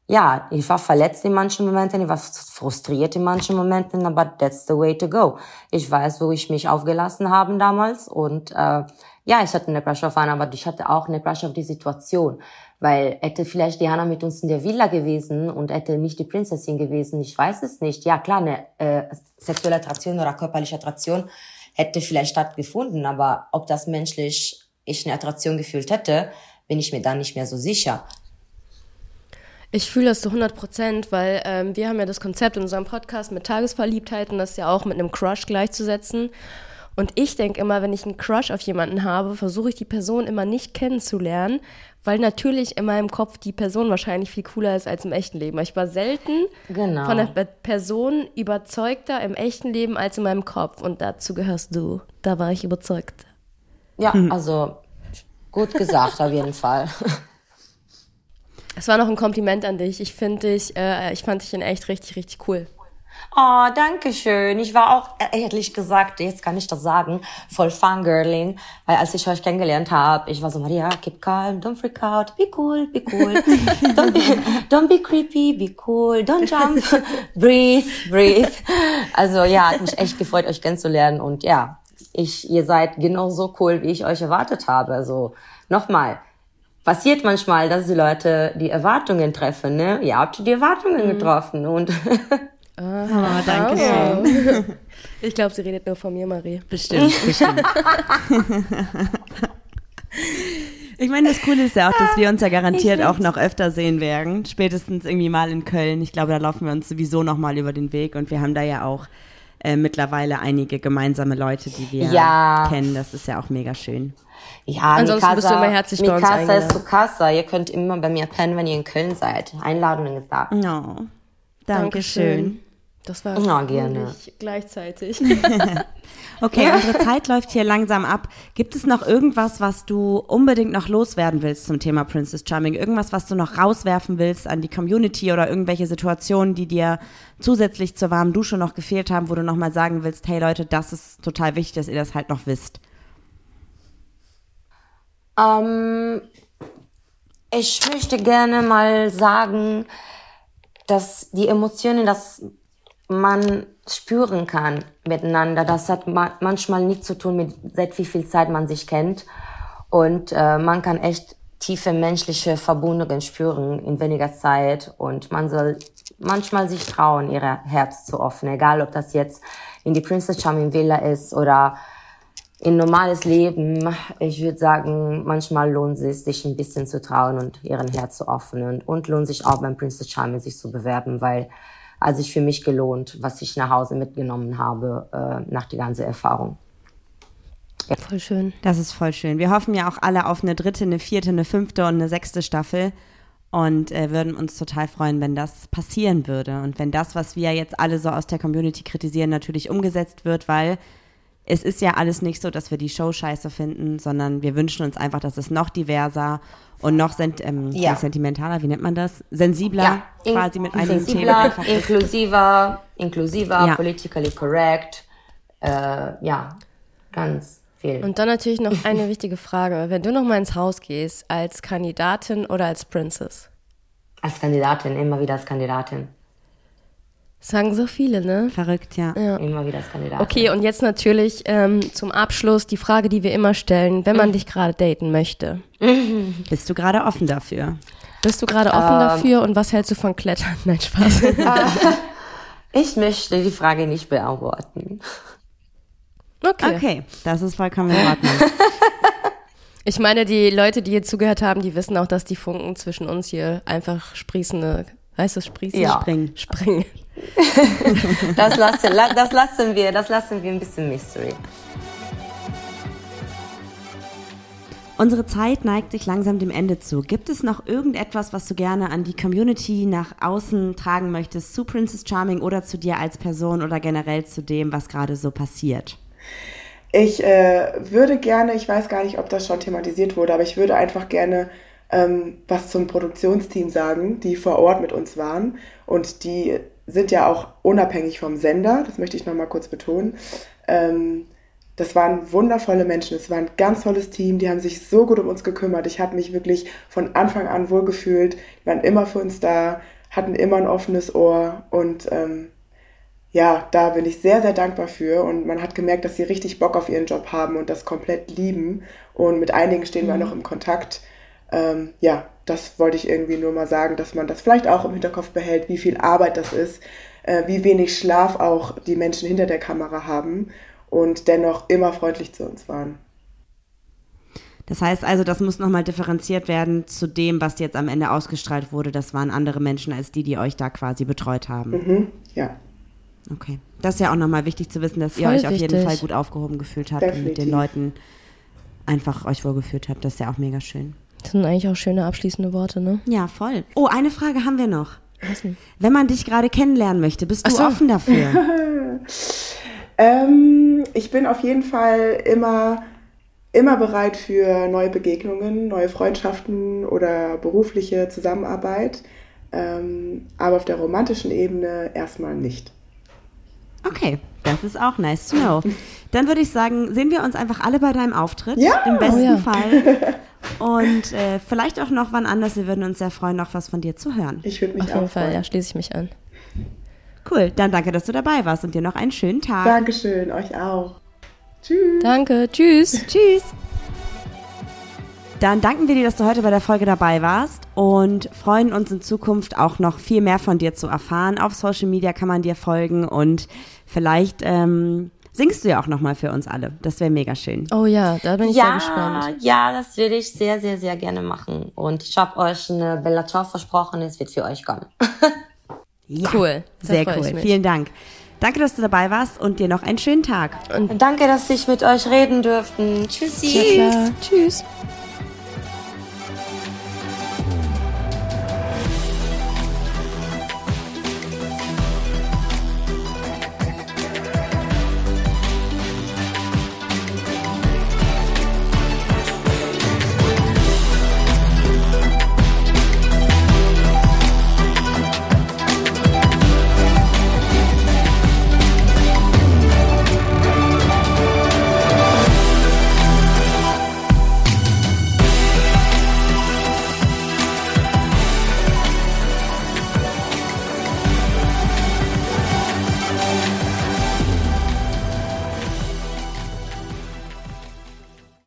ja, ich war verletzt in manchen Momenten, ich war frustriert in manchen Momenten, aber that's the way to go. Ich weiß, wo ich mich aufgelassen habe damals und äh, ja, ich hatte eine Crush auf Hannah, aber ich hatte auch eine Crush auf die Situation, weil hätte vielleicht die Hannah mit uns in der Villa gewesen und hätte nicht die Prinzessin gewesen, ich weiß es nicht. Ja, klar, eine äh, sexuelle Attraktion oder körperliche Attraktion hätte vielleicht stattgefunden, aber ob das menschlich ich eine Attraktion gefühlt hätte, bin ich mir dann nicht mehr so sicher. Ich fühle das zu 100 Prozent, weil ähm, wir haben ja das Konzept in unserem Podcast mit Tagesverliebtheit und das ja auch mit einem Crush gleichzusetzen. Und ich denke immer, wenn ich einen Crush auf jemanden habe, versuche ich die Person immer nicht kennenzulernen, weil natürlich in meinem Kopf die Person wahrscheinlich viel cooler ist als im echten Leben. Ich war selten Genau. von der Person überzeugter im echten Leben als in meinem Kopf. Und dazu gehörst du. Da war ich überzeugt. Ja, also gut gesagt auf jeden Fall. Es war noch ein Kompliment an dich. Ich finde dich, äh, ich fand dich in echt richtig, richtig cool. Oh, danke schön. Ich war auch, äh, ehrlich gesagt, jetzt kann ich das sagen, voll Fangirling. Weil als ich euch kennengelernt habe, ich war so, Maria, keep calm, don't freak out, be cool, be cool. don't, be, don't be creepy, be cool, don't jump, breathe, breathe. Also ja, hat mich echt gefreut, euch kennenzulernen. Und ja, ich, ihr seid genauso cool, wie ich euch erwartet habe. Also nochmal, passiert manchmal, dass die Leute die Erwartungen treffen. Ne? Ihr habt die Erwartungen getroffen und Oh, danke schön. Ich glaube, sie redet nur von mir, Marie. Bestimmt, bestimmt. Ich meine, das Coole ist ja auch, dass wir uns ja garantiert auch noch öfter sehen werden. Spätestens irgendwie mal in Köln. Ich glaube, da laufen wir uns sowieso noch mal über den Weg. Und wir haben da ja auch äh, mittlerweile einige gemeinsame Leute, die wir Ja. kennen. Das ist ja auch mega schön. Ja, Ansonsten Mikasa, bist du immer herzlich bei uns Mikasa ist zu Kassa. Ihr könnt immer bei mir pennen, wenn ihr in Köln seid. Einladung ist da. Oh, Dankeschön. Das war Ja, gerne. gleichzeitig. Okay, unsere Zeit läuft hier langsam ab. Gibt es noch irgendwas, was du unbedingt noch loswerden willst zum Thema Princess Charming? Irgendwas, was du noch rauswerfen willst an die Community oder irgendwelche Situationen, die dir zusätzlich zur warmen Dusche noch gefehlt haben, wo du nochmal sagen willst, hey Leute, das ist total wichtig, dass ihr das halt noch wisst. Ähm, ich möchte gerne mal sagen, dass die Emotionen, dass man spüren kann miteinander, das hat ma manchmal nichts zu tun mit seit wie viel Zeit man sich kennt. Und äh, man kann echt tiefe menschliche Verbindungen spüren in weniger Zeit. Und man soll manchmal sich trauen, ihr Herz zu öffnen, egal ob das jetzt in die Princess Charming Villa ist oder in normales Leben, ich würde sagen, manchmal lohnt es sich, ein bisschen zu trauen und ihren Herz zu öffnen und lohnt sich auch beim Princess Charming sich zu bewerben, weil hat sich für mich gelohnt, was ich nach Hause mitgenommen habe äh, nach der ganzen Erfahrung. Voll schön. Das ist voll schön. Wir hoffen ja auch alle auf eine dritte, eine vierte, eine fünfte und eine sechste Staffel und äh, würden uns total freuen, wenn das passieren würde und wenn das, was wir jetzt alle so aus der Community kritisieren, natürlich umgesetzt wird, weil es ist ja alles nicht so, dass wir die Show scheiße finden, sondern wir wünschen uns einfach, dass es noch diverser und noch sent ähm, Ja. sentimentaler, wie nennt man das? Sensibler in- quasi mit einigen Themen sensibler, einfach ist. inklusiver, inklusiver, Ja. politically correct, äh, ja, ganz viel. Und dann natürlich noch eine wichtige Frage. Wenn du noch mal ins Haus gehst, als Kandidatin oder als Princess? als Kandidatin, immer wieder als Kandidatin, Sagen so viele, ne? Verrückt, ja. immer wieder als Kandidatin. Okay, und jetzt natürlich ähm, zum Abschluss die Frage, die wir immer stellen, wenn man dich gerade daten möchte. Bist du gerade offen dafür? Bist du gerade offen dafür und was hältst du von Klettern? Nein, Spaß. Ich möchte die Frage nicht beantworten. Okay. Okay, das ist vollkommen in Ordnung. Ich meine, die Leute, die hier zugehört haben, die wissen auch, dass die Funken zwischen uns hier einfach sprießende, heißt das sprießen? Ja. Springen. Springen. Das lassen, la- das lassen wir, das lassen wir ein bisschen Mystery. Unsere Zeit neigt sich langsam dem Ende zu. Gibt es noch irgendetwas, was du gerne an die Community nach außen tragen möchtest, zu Princess Charming oder zu dir als Person oder generell zu dem, was gerade so passiert? Ich äh, würde gerne, ich weiß gar nicht, ob das schon thematisiert wurde, aber ich würde einfach gerne ähm, was zum Produktionsteam sagen, die vor Ort mit uns waren. Und die sind ja auch unabhängig vom Sender, das möchte ich nochmal kurz betonen. Ähm, das waren wundervolle Menschen, es war ein ganz tolles Team, die haben sich so gut um uns gekümmert. Ich habe mich wirklich von Anfang an wohlgefühlt, die waren immer für uns da, hatten immer ein offenes Ohr und ähm, ja, da bin ich sehr, sehr dankbar für. Und man hat gemerkt, dass sie richtig Bock auf ihren Job haben und das komplett lieben. Und mit einigen stehen wir noch im Kontakt. Ähm, ja, das wollte ich irgendwie nur mal sagen, dass man das vielleicht auch im Hinterkopf behält, wie viel Arbeit das ist, äh, wie wenig Schlaf auch die Menschen hinter der Kamera haben und dennoch immer freundlich zu uns waren. Das heißt also, das muss nochmal differenziert werden zu dem, was jetzt am Ende ausgestrahlt wurde. Das waren andere Menschen als die, die euch da quasi betreut haben. Mhm, ja. Okay. Das ist ja auch nochmal wichtig zu wissen, dass ihr Voll euch auf jeden wichtig. Fall gut aufgehoben gefühlt habt und mit den Definitiv. Leuten einfach euch wohlgefühlt habt. Das ist ja auch mega schön. Das sind eigentlich auch schöne abschließende Worte, ne? Ja, voll. Oh, eine Frage haben wir noch. Was denn? Wenn man dich gerade kennenlernen möchte, bist du so. offen dafür? Ähm, ich bin auf jeden Fall immer, immer bereit für neue Begegnungen, neue Freundschaften oder berufliche Zusammenarbeit. Ähm, aber auf der romantischen Ebene erstmal nicht. Okay, das ist auch nice to know. Dann würde ich sagen, sehen wir uns einfach alle bei deinem Auftritt. Ja. Im besten Oh ja. Fall. Und äh, vielleicht auch noch wann anders. Wir würden uns sehr freuen, noch was von dir zu hören. Ich würde mich Auf jeden auch Fall, freuen. ja, schließe ich mich an. Cool, dann danke, dass du dabei warst und dir noch einen schönen Tag. Dankeschön, euch auch. Tschüss. Danke, tschüss. Tschüss. Dann danken wir dir, dass du heute bei der Folge dabei warst und freuen uns in Zukunft auch noch viel mehr von dir zu erfahren. Auf Social Media kann man dir folgen und vielleicht ähm, singst du ja auch nochmal für uns alle. Das wäre mega schön. Oh ja, da bin ich sehr Ja, gespannt. ja, das würde ich sehr, sehr, sehr gerne machen. Und ich habe euch eine Bellator versprochen, es wird für euch kommen. Ja, Cool, Sehr cool. Vielen Dank. Danke, dass du dabei warst und dir noch einen schönen Tag. Danke, dass ich mit euch reden durfte. Tschüssi. Klar. Tschüss.